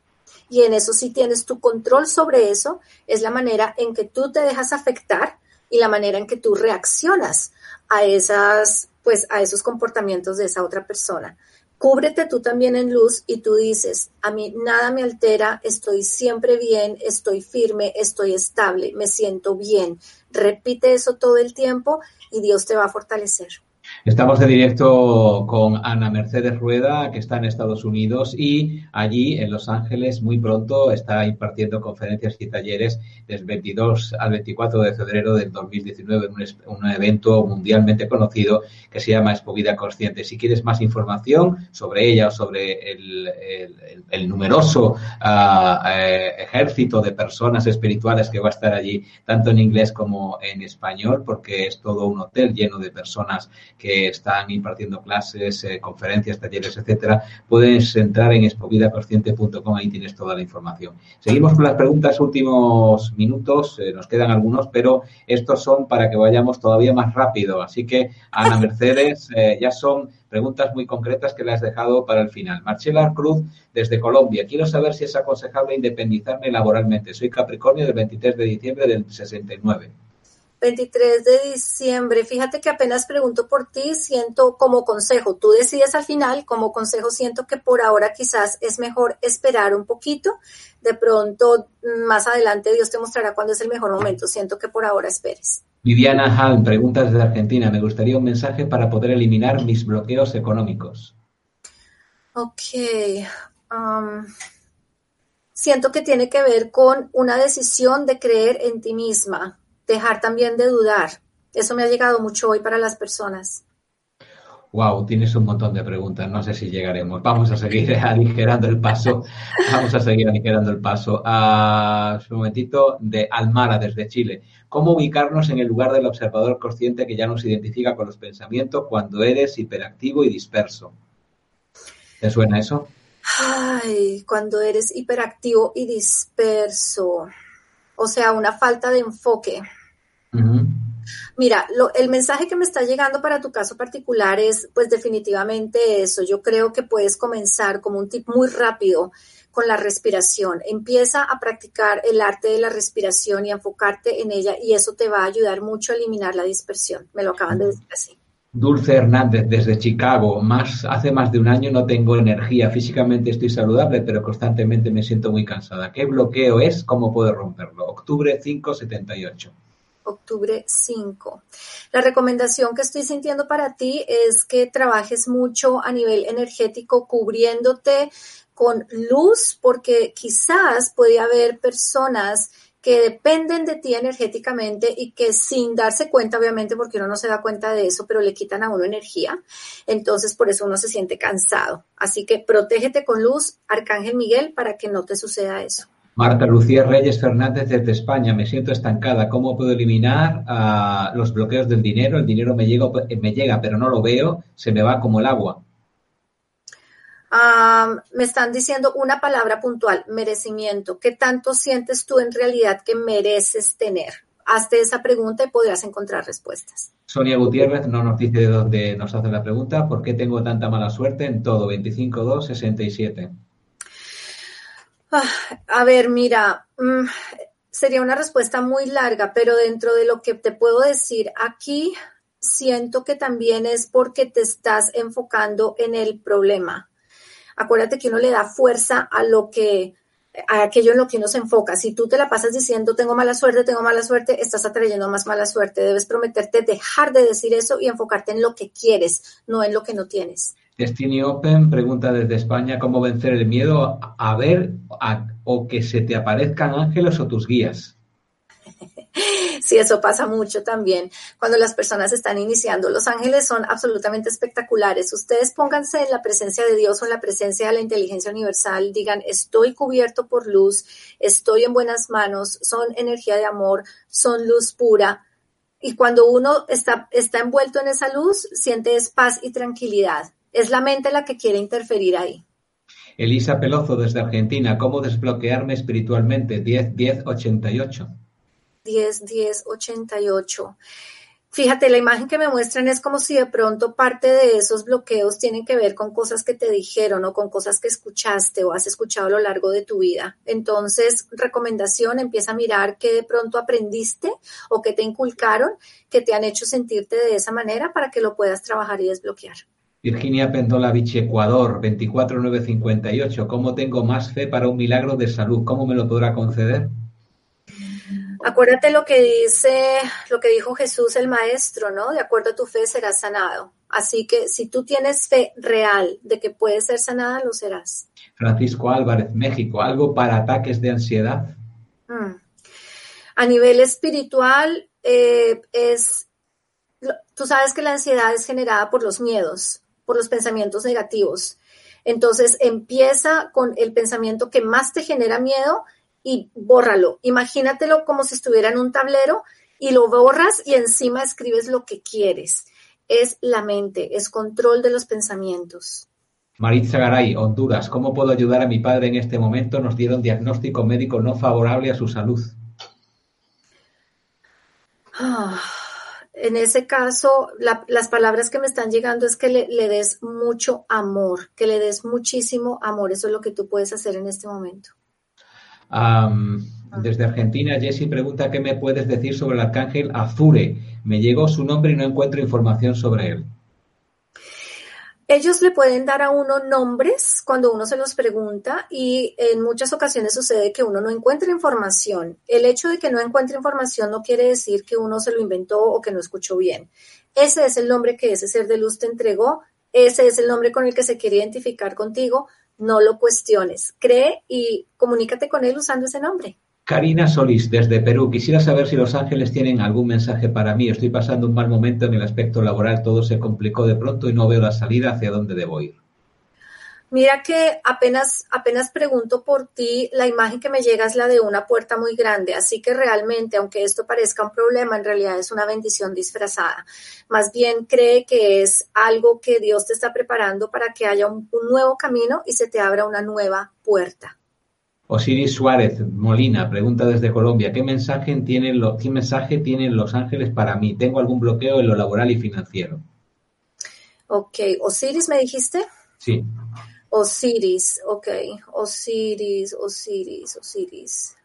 y en eso sí tienes tu control sobre eso, es la manera en que tú te dejas afectar y la manera en que tú reaccionas a esas, pues, a esos comportamientos de esa otra persona. Cúbrete tú también en luz y tú dices, a mí nada me altera, estoy siempre bien, estoy firme, estoy estable, me siento bien. Repite eso todo el tiempo y Dios te va a fortalecer. Estamos de directo con Ana Mercedes Rueda, que está en Estados Unidos y allí en Los Ángeles muy pronto está impartiendo conferencias y talleres del 22 al 24 de febrero del 2019 en un, evento mundialmente conocido que se llama Expo Vida Consciente. Si quieres más información sobre ella o sobre el, numeroso eh, ejército de personas espirituales que va a estar allí, tanto en inglés como en español, porque es todo un hotel lleno de personas que están impartiendo clases, eh, conferencias, talleres, etcétera, puedes entrar en expovidaconsciente.com, ahí tienes toda la información. Seguimos con las preguntas, últimos minutos, eh, nos quedan algunos, pero estos son para que vayamos todavía más rápido. Así que, Ana Mercedes, eh, ya son preguntas muy concretas que le has dejado para el final. Marcela Cruz, desde Colombia. Quiero saber si es aconsejable independizarme laboralmente. Soy Capricornio del 23 de diciembre del 69. 23 de diciembre. Fíjate que apenas pregunto por ti, siento como consejo, tú decides al final, como consejo siento que por ahora quizás es mejor esperar un poquito. De pronto, más adelante Dios te mostrará cuándo es el mejor momento. Siento que por ahora esperes. Viviana Hall, preguntas desde Argentina. Me gustaría un mensaje para poder eliminar mis bloqueos económicos. Ok. Um, siento que tiene que ver con una decisión de creer en ti misma dejar también de dudar. Eso me ha llegado mucho hoy para las personas. Wow, tienes un montón de preguntas. No sé si llegaremos. Vamos a seguir (laughs) aligerando el paso. Vamos a seguir aligerando el paso. A un momentito de Almara desde Chile. ¿Cómo ubicarnos en el lugar del observador consciente que ya nos identifica con los pensamientos cuando eres hiperactivo y disperso? ¿Te suena eso? Ay, cuando eres hiperactivo y disperso. O sea, una falta de enfoque. Mira, el mensaje que me está llegando para tu caso particular es, pues definitivamente eso. Yo creo que puedes comenzar como un tip muy rápido con la respiración. Empieza a practicar el arte de la respiración y a enfocarte en ella y eso te va a ayudar mucho a eliminar la dispersión. Me lo acaban de decir así. Dulce Hernández desde Chicago. Más, hace más de un año no tengo energía. Físicamente estoy saludable, pero constantemente me siento muy cansada. ¿Qué bloqueo es? ¿Cómo puedo romperlo? Octubre 578 octubre 5. La recomendación que estoy sintiendo para ti es que trabajes mucho a nivel energético cubriéndote con luz porque quizás puede haber personas que dependen de ti energéticamente y que sin darse cuenta, obviamente, porque uno no se da cuenta de eso, pero le quitan a uno energía. Entonces, por eso uno se siente cansado. Así que protégete con luz, Arcángel Miguel, para que no te suceda eso. Marta Lucía Reyes Fernández desde España, me siento estancada. ¿Cómo puedo eliminar ah, los bloqueos del dinero? El dinero me llega, me llega, pero no lo veo, se me va como el agua. me están diciendo una palabra puntual, merecimiento. ¿Qué tanto sientes tú en realidad que mereces tener? Hazte esa pregunta y podrás encontrar respuestas. Sonia Gutiérrez no nos dice de dónde nos hace la pregunta. ¿Por qué tengo tanta mala suerte en todo? 25-2-67. Ah, a ver, mira, mm, sería una respuesta muy larga, pero dentro de lo que te puedo decir aquí, siento que también es porque te estás enfocando en el problema. Acuérdate que uno le da fuerza a lo que, a aquello en lo que uno se enfoca. Si tú te la pasas diciendo tengo mala suerte, tengo mala suerte, estás atrayendo más mala suerte. Debes prometerte dejar de decir eso y enfocarte en lo que quieres, no en lo que no tienes. Destiny Open pregunta desde España cómo vencer el miedo a ver o que se te aparezcan ángeles o tus guías. (laughs) Sí, eso pasa mucho también cuando las personas están iniciando. Los ángeles son absolutamente espectaculares. Ustedes pónganse en la presencia de Dios o en la presencia de la inteligencia universal, digan, estoy cubierto por luz, estoy en buenas manos, son energía de amor, son luz pura. Y cuando uno está, está envuelto en esa luz, siente paz y tranquilidad. Es la mente la que quiere interferir ahí. Elisa Pelozo desde Argentina, ¿cómo desbloquearme espiritualmente? 10 10 88. 10 10 88. Fíjate, la imagen que me muestran es como si de pronto parte de esos bloqueos tienen que ver con cosas que te dijeron o con cosas que escuchaste o has escuchado a lo largo de tu vida. Entonces, recomendación, empieza a mirar qué de pronto aprendiste o qué te inculcaron que te han hecho sentirte de esa manera para que lo puedas trabajar y desbloquear. Virginia Pendolavich, Ecuador, 24958. ¿Cómo tengo más fe para un milagro de salud? ¿Cómo me lo podrá conceder? Acuérdate lo que dice, lo que dijo Jesús el Maestro, ¿no? De acuerdo a tu fe serás sanado. Así que si tú tienes fe real de que puedes ser sanada, lo serás. Francisco Álvarez, México, ¿algo para ataques de ansiedad? Mm. A nivel espiritual, eh, es, tú sabes que la ansiedad es generada por los miedos por los pensamientos negativos. Entonces empieza con el pensamiento que más te genera miedo y bórralo. Imagínatelo como si estuviera en un tablero y lo borras y encima escribes lo que quieres. Es la mente, es control de los pensamientos. Maritza Garay, Honduras, ¿cómo puedo ayudar a mi padre en este momento? Nos dieron diagnóstico médico no favorable a su salud. Ah en ese caso, las palabras que me están llegando es que le, des mucho amor, que le des muchísimo amor. Eso es lo que tú puedes hacer en este momento. desde Argentina, Jesse pregunta qué me puedes decir sobre el arcángel Azure. Me llegó su nombre y no encuentro información sobre él. Ellos le pueden dar a uno nombres cuando uno se los pregunta y en muchas ocasiones sucede que uno no encuentra información. El hecho de que no encuentre información no quiere decir que uno se lo inventó o que no escuchó bien. Ese es el nombre que ese ser de luz te entregó, ese es el nombre con el que se quiere identificar contigo. No lo cuestiones, cree y comunícate con él usando ese nombre. Karina Solís, desde Perú. Quisiera saber si los ángeles tienen algún mensaje para mí. Estoy pasando un mal momento en el aspecto laboral. Todo se complicó de pronto y no veo la salida hacia dónde debo ir. Mira que apenas, apenas pregunto por ti, la imagen que me llega es la de una puerta muy grande, así que realmente, aunque esto parezca un problema, en realidad es una bendición disfrazada. Más bien cree que es algo que Dios te está preparando para que haya un nuevo camino y se te abra una nueva puerta. Osiris Suárez Molina pregunta desde Colombia, ¿qué mensaje, tienen ¿qué mensaje tienen los ángeles para mí? Tengo algún bloqueo en lo laboral y financiero. Ok, Osiris me dijiste? Sí. Osiris, ok, Osiris, Osiris, Osiris.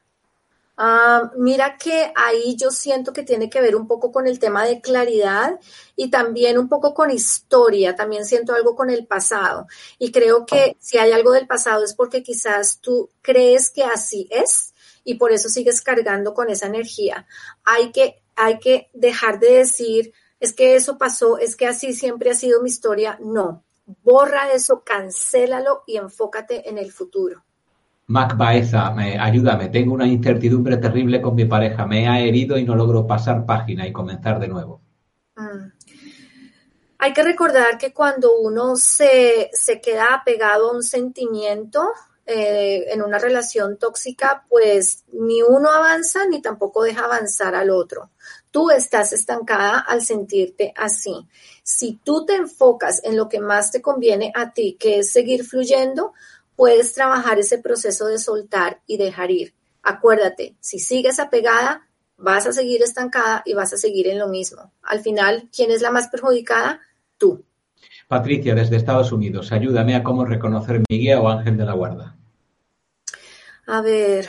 Ah, mira que ahí yo siento que tiene que ver un poco con el tema de claridad y también un poco con historia, también siento algo con el pasado. Y creo que si hay algo del pasado es porque quizás tú crees que así es y por eso sigues cargando con esa energía. Hay que, hay que dejar de decir, es que eso pasó, es que así siempre ha sido mi historia. No, borra eso, cancélalo y enfócate en el futuro. Mac Baeza, ayúdame, tengo una incertidumbre terrible con mi pareja, me ha herido y no logro pasar página y comenzar de nuevo. Mm. Hay que recordar que cuando uno se, se queda apegado a un sentimiento eh, en una relación tóxica, pues ni uno avanza ni tampoco deja avanzar al otro. Tú estás estancada al sentirte así. Si tú te enfocas en lo que más te conviene a ti, que es seguir fluyendo, puedes trabajar ese proceso de soltar y dejar ir. Acuérdate, si sigues apegada, vas a seguir estancada y vas a seguir en lo mismo. Al final, ¿quién es la más perjudicada? Tú. Patricia, desde Estados Unidos, ayúdame a cómo reconocer mi guía o ángel de la guarda. A ver,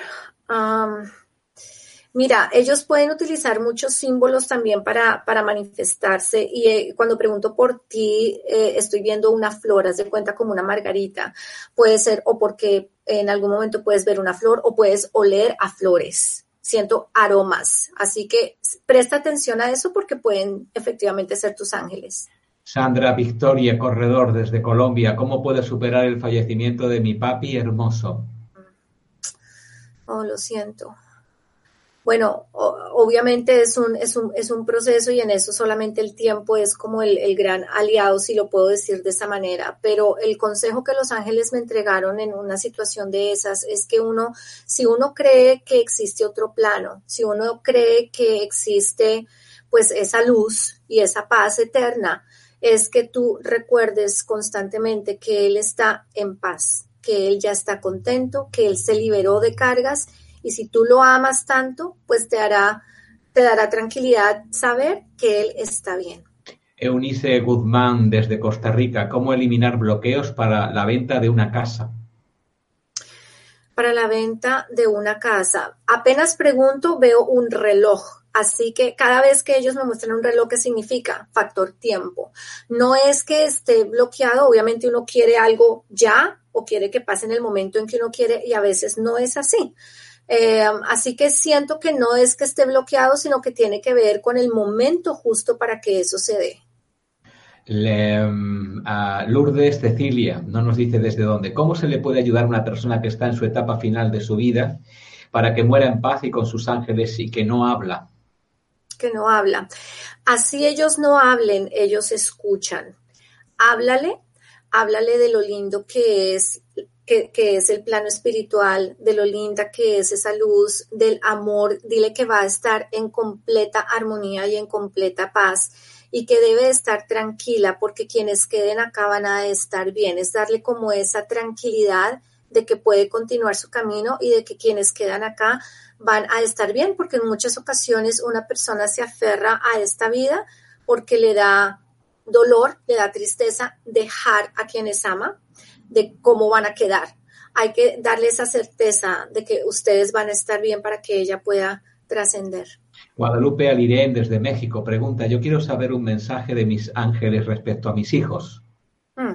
Mira, ellos pueden utilizar muchos símbolos también para, para manifestarse y eh, cuando pregunto por ti, eh, estoy viendo una flor, haz de cuenta como una margarita. Puede ser o porque en algún momento puedes ver una flor o puedes oler a flores. Siento aromas. Así que presta atención a eso porque pueden efectivamente ser tus ángeles. Sandra Victoria, corredor desde Colombia, ¿cómo puedo superar el fallecimiento de mi papi hermoso? Oh, lo siento. Bueno, obviamente es un, es, un, es un proceso y en eso solamente el tiempo es como el, el, gran aliado, si lo puedo decir de esa manera. Pero el consejo que los ángeles me entregaron en una situación de esas es que uno, si uno cree que existe otro plano, si uno cree que existe pues esa luz y esa paz eterna, es que tú recuerdes constantemente que Él está en paz, que Él ya está contento, que Él se liberó de cargas y si tú lo amas tanto, pues te hará, te dará tranquilidad saber que él está bien. Eunice Guzmán desde Costa Rica, ¿cómo eliminar bloqueos para la venta de una casa? Para la venta de una casa. Apenas pregunto, veo un reloj. Así que cada vez que ellos me muestran un reloj, ¿qué significa? Factor tiempo. No es que esté bloqueado, obviamente uno quiere algo ya o quiere que pase en el momento en que uno quiere y a veces no es así. Eh, así que siento que no es que esté bloqueado, sino que tiene que ver con el momento justo para que eso se dé. Mm, Lourdes Cecilia no nos dice desde dónde. ¿Cómo se le puede ayudar a una persona que está en su etapa final de su vida para que muera en paz y con sus ángeles y que no habla? Que no habla. Así ellos no hablen, ellos escuchan. Háblale, háblale de lo lindo que es que, es el plano espiritual, de lo linda que es esa luz, del amor, dile que va a estar en completa armonía y en completa paz y que debe estar tranquila porque quienes queden acá van a estar bien, es darle como esa tranquilidad de que puede continuar su camino y de que quienes quedan acá van a estar bien, porque en muchas ocasiones una persona se aferra a esta vida porque le da dolor, le da tristeza dejar a quienes ama, de cómo van a quedar. Hay que darle esa certeza de que ustedes van a estar bien para que ella pueda trascender. Guadalupe Alirén desde México pregunta, yo quiero saber un mensaje de mis ángeles respecto a mis hijos. Hmm.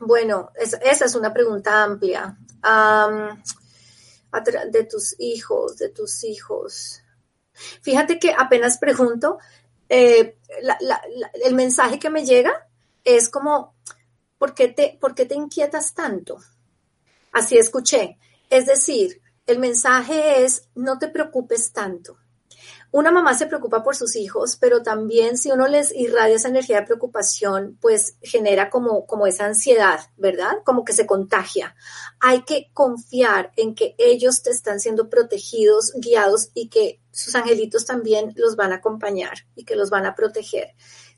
bueno, esa es una pregunta amplia. de tus hijos, de tus hijos. Fíjate que apenas pregunto, eh, el mensaje que me llega es como, ¿por qué te, por qué te inquietas tanto? Así escuché. Es decir, el mensaje es, no te preocupes tanto. Una mamá se preocupa por sus hijos, pero también si uno les irradia esa energía de preocupación, pues genera como, como esa ansiedad, ¿verdad? Como que se contagia. Hay que confiar en que ellos te están siendo protegidos, guiados y que sus angelitos también los van a acompañar y que los van a proteger.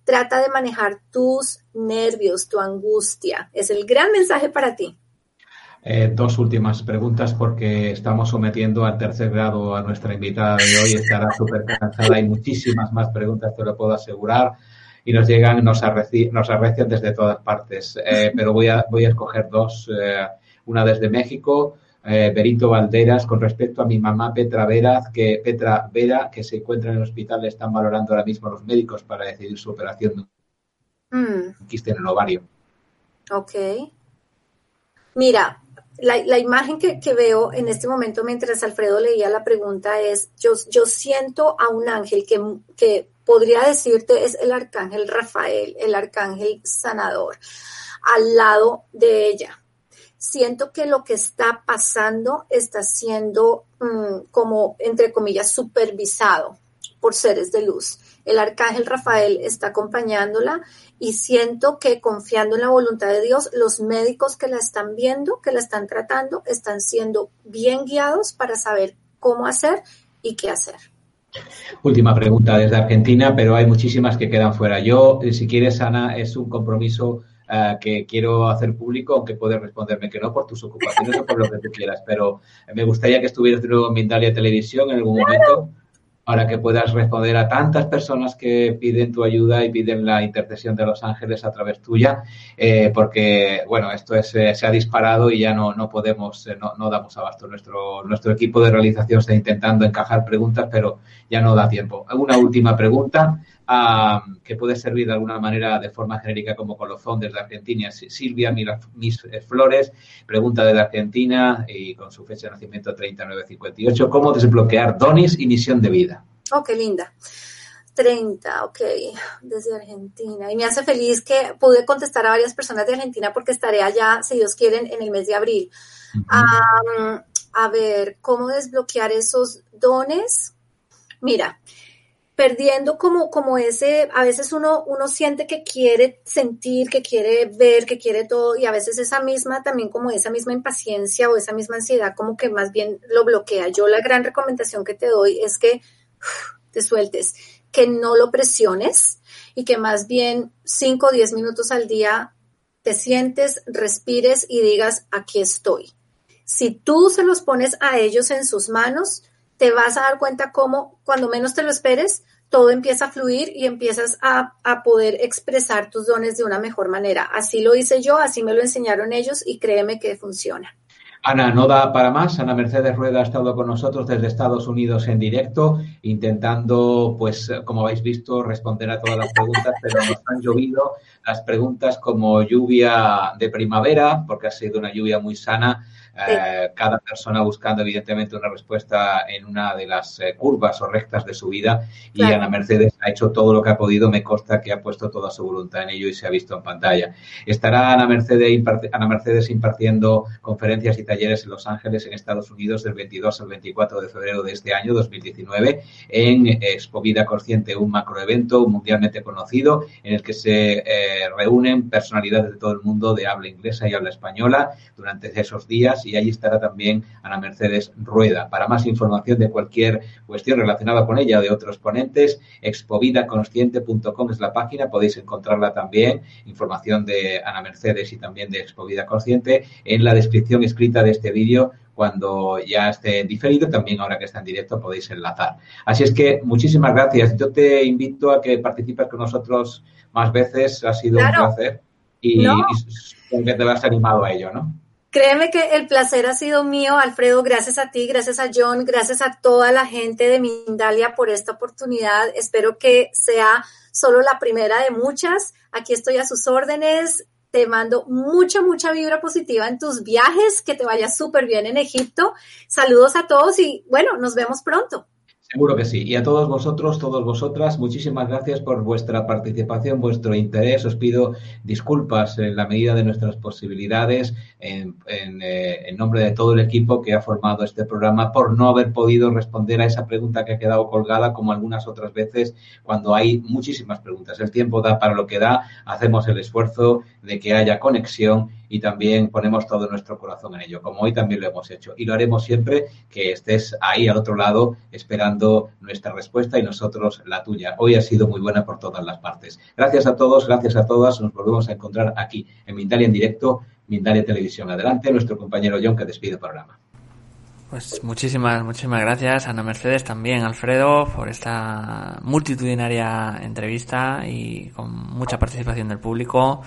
Trata de manejar tus nervios, tu angustia. Es el gran mensaje para ti. Eh, dos últimas preguntas porque estamos sometiendo al tercer grado a nuestra invitada de hoy. Estará súper cansada. Hay muchísimas más preguntas, te lo puedo asegurar. Y nos llegan, nos, nos arrecian desde todas partes. Eh, pero voy a, voy a escoger dos. Eh, una desde México eh, Berito Valderas con respecto a mi mamá Petra Vera, que Petra Vera, que se encuentra en el hospital, le están valorando ahora mismo los médicos para decidir su operación mm. quiste en el ovario. Ok. Mira, la, imagen que, veo en este momento mientras Alfredo leía la pregunta es, yo, yo siento a un ángel que, que podría decirte es el arcángel Rafael, el arcángel sanador, al lado de ella siento que lo que está pasando está siendo mm, como, entre comillas, supervisado por seres de luz. El arcángel Rafael está acompañándola y siento que confiando en la voluntad de Dios, los médicos que la están viendo, que la están tratando, están siendo bien guiados para saber cómo hacer y qué hacer. Última pregunta desde Argentina, pero hay muchísimas que quedan fuera. Yo, eh, si quieres, Ana, es un compromiso eh, que quiero hacer público, aunque puedes responderme que no por tus ocupaciones o por lo que tú quieras, pero me gustaría que estuvieras de nuevo en Mindalia Televisión en algún momento para que puedas responder a tantas personas que piden tu ayuda y piden la intercesión de los ángeles a través tuya, eh, porque, bueno, esto es, eh, se ha disparado y ya no, no podemos, no, no, damos abasto. Nuestro, nuestro equipo de realización está intentando encajar preguntas, pero ya no da tiempo. Una última pregunta que puede servir de alguna manera de forma genérica como colofón desde Argentina. Silvia Mis eh, Flores pregunta desde Argentina y con su fecha de nacimiento 3958, ¿cómo desbloquear donis y misión de vida? Oh, qué linda. 30, ok, desde Argentina. Y me hace feliz que pude contestar a varias personas de Argentina porque estaré allá, si Dios quieren, en el mes de abril. a ver, ¿cómo desbloquear esos dones? Mira, perdiendo como, como ese, a veces uno, uno siente que quiere sentir, que quiere ver, que quiere todo, y a veces esa misma, también como esa misma impaciencia o esa misma ansiedad, como que más bien lo bloquea. Yo la gran recomendación que te doy es que te sueltes, que no lo presiones y que más bien 5 o 10 minutos al día te sientes, respires y digas, aquí estoy. Si tú se los pones a ellos en sus manos, te vas a dar cuenta cómo cuando menos te lo esperes, todo empieza a fluir y empiezas a, poder expresar tus dones de una mejor manera. Así lo hice yo, así me lo enseñaron ellos y créeme que funciona. Ana, no da para más. Ana Mercedes Rueda ha estado con nosotros desde Estados Unidos en directo, intentando, pues, como habéis visto, responder a todas las preguntas, (laughs) pero nos han llovido las preguntas como lluvia de primavera, porque ha sido una lluvia muy sana eh, cada persona buscando evidentemente una respuesta en una de las eh, curvas o rectas de su vida. Y Ana Mercedes ha hecho todo lo que ha podido, me consta que ha puesto toda su voluntad en ello y se ha visto en pantalla. Estará Ana Mercedes, Ana Mercedes impartiendo conferencias y talleres en Los Ángeles, en Estados Unidos, del 22 al 24 de febrero de este año 2019 en Expo Vida Consciente, un macroevento mundialmente conocido en el que se eh, reúnen personalidades de todo el mundo de habla inglesa y habla española. Durante esos días y allí estará también Ana Mercedes Rueda. Para más información de cualquier cuestión relacionada con ella o de otros ponentes, expovidaconsciente.com es la página, podéis encontrarla también, información de Ana Mercedes y también de Expovida Consciente en la descripción escrita de este vídeo cuando ya esté diferido, también ahora que está en directo podéis enlazar. Así es que muchísimas gracias. Yo te invito a que participes con nosotros más veces, ha sido un placer y, y que te vas animado a ello, ¿no? Créeme que el placer ha sido mío, Alfredo, gracias a ti, gracias a John, gracias a toda la gente de Mindalia por esta oportunidad. Espero que sea solo la primera de muchas. Aquí estoy a sus órdenes. Te mando mucha, mucha vibra positiva en tus viajes, que te vaya súper bien en Egipto. Saludos a todos y bueno, nos vemos pronto. Seguro que sí. Y a todos vosotros, todas vosotras, muchísimas gracias por vuestra participación, vuestro interés. Os pido disculpas en la medida de nuestras posibilidades, en, eh, nombre de todo el equipo que ha formado este programa, por no haber podido responder a esa pregunta que ha quedado colgada, como algunas otras veces, cuando hay muchísimas preguntas. El tiempo da para lo que da, hacemos el esfuerzo de que haya conexión y también ponemos todo nuestro corazón en ello, como hoy también lo hemos hecho. Y lo haremos siempre que estés ahí al otro lado esperando nuestra respuesta y nosotros la tuya. Hoy ha sido muy buena por todas las partes. Gracias a todos, gracias a todas. Nos volvemos a encontrar aquí en Mindalia en directo, Mindalia Televisión. Adelante, nuestro compañero John que despide el programa. Pues muchísimas, muchísimas gracias, Ana Mercedes, también Alfredo, por esta multitudinaria entrevista y con mucha participación del público.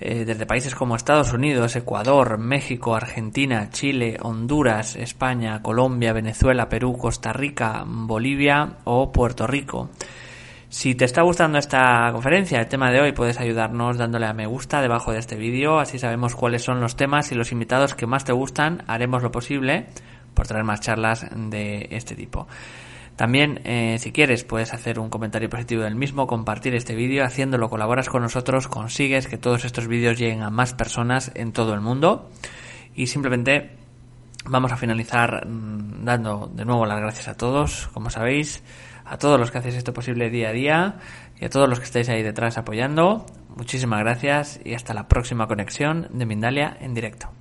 Eh, desde países como Estados Unidos, Ecuador, México, Argentina, Chile, Honduras, España, Colombia, Venezuela, Perú, Costa Rica, Bolivia o Puerto Rico. Si te está gustando esta conferencia, el tema de hoy, puedes ayudarnos dándole a me gusta debajo de este vídeo, así sabemos cuáles son los temas y los invitados que más te gustan. Haremos lo posible por traer más charlas de este tipo. También, eh, si quieres, puedes hacer un comentario positivo del mismo, compartir este vídeo, haciéndolo colaboras con nosotros, consigues que todos estos vídeos lleguen a más personas en todo el mundo. Y simplemente vamos a finalizar mm, dando de nuevo las gracias a todos, como sabéis, a todos los que hacéis esto posible día a día y a todos los que estáis ahí detrás apoyando. Muchísimas gracias y hasta la próxima conexión de Mindalia en directo.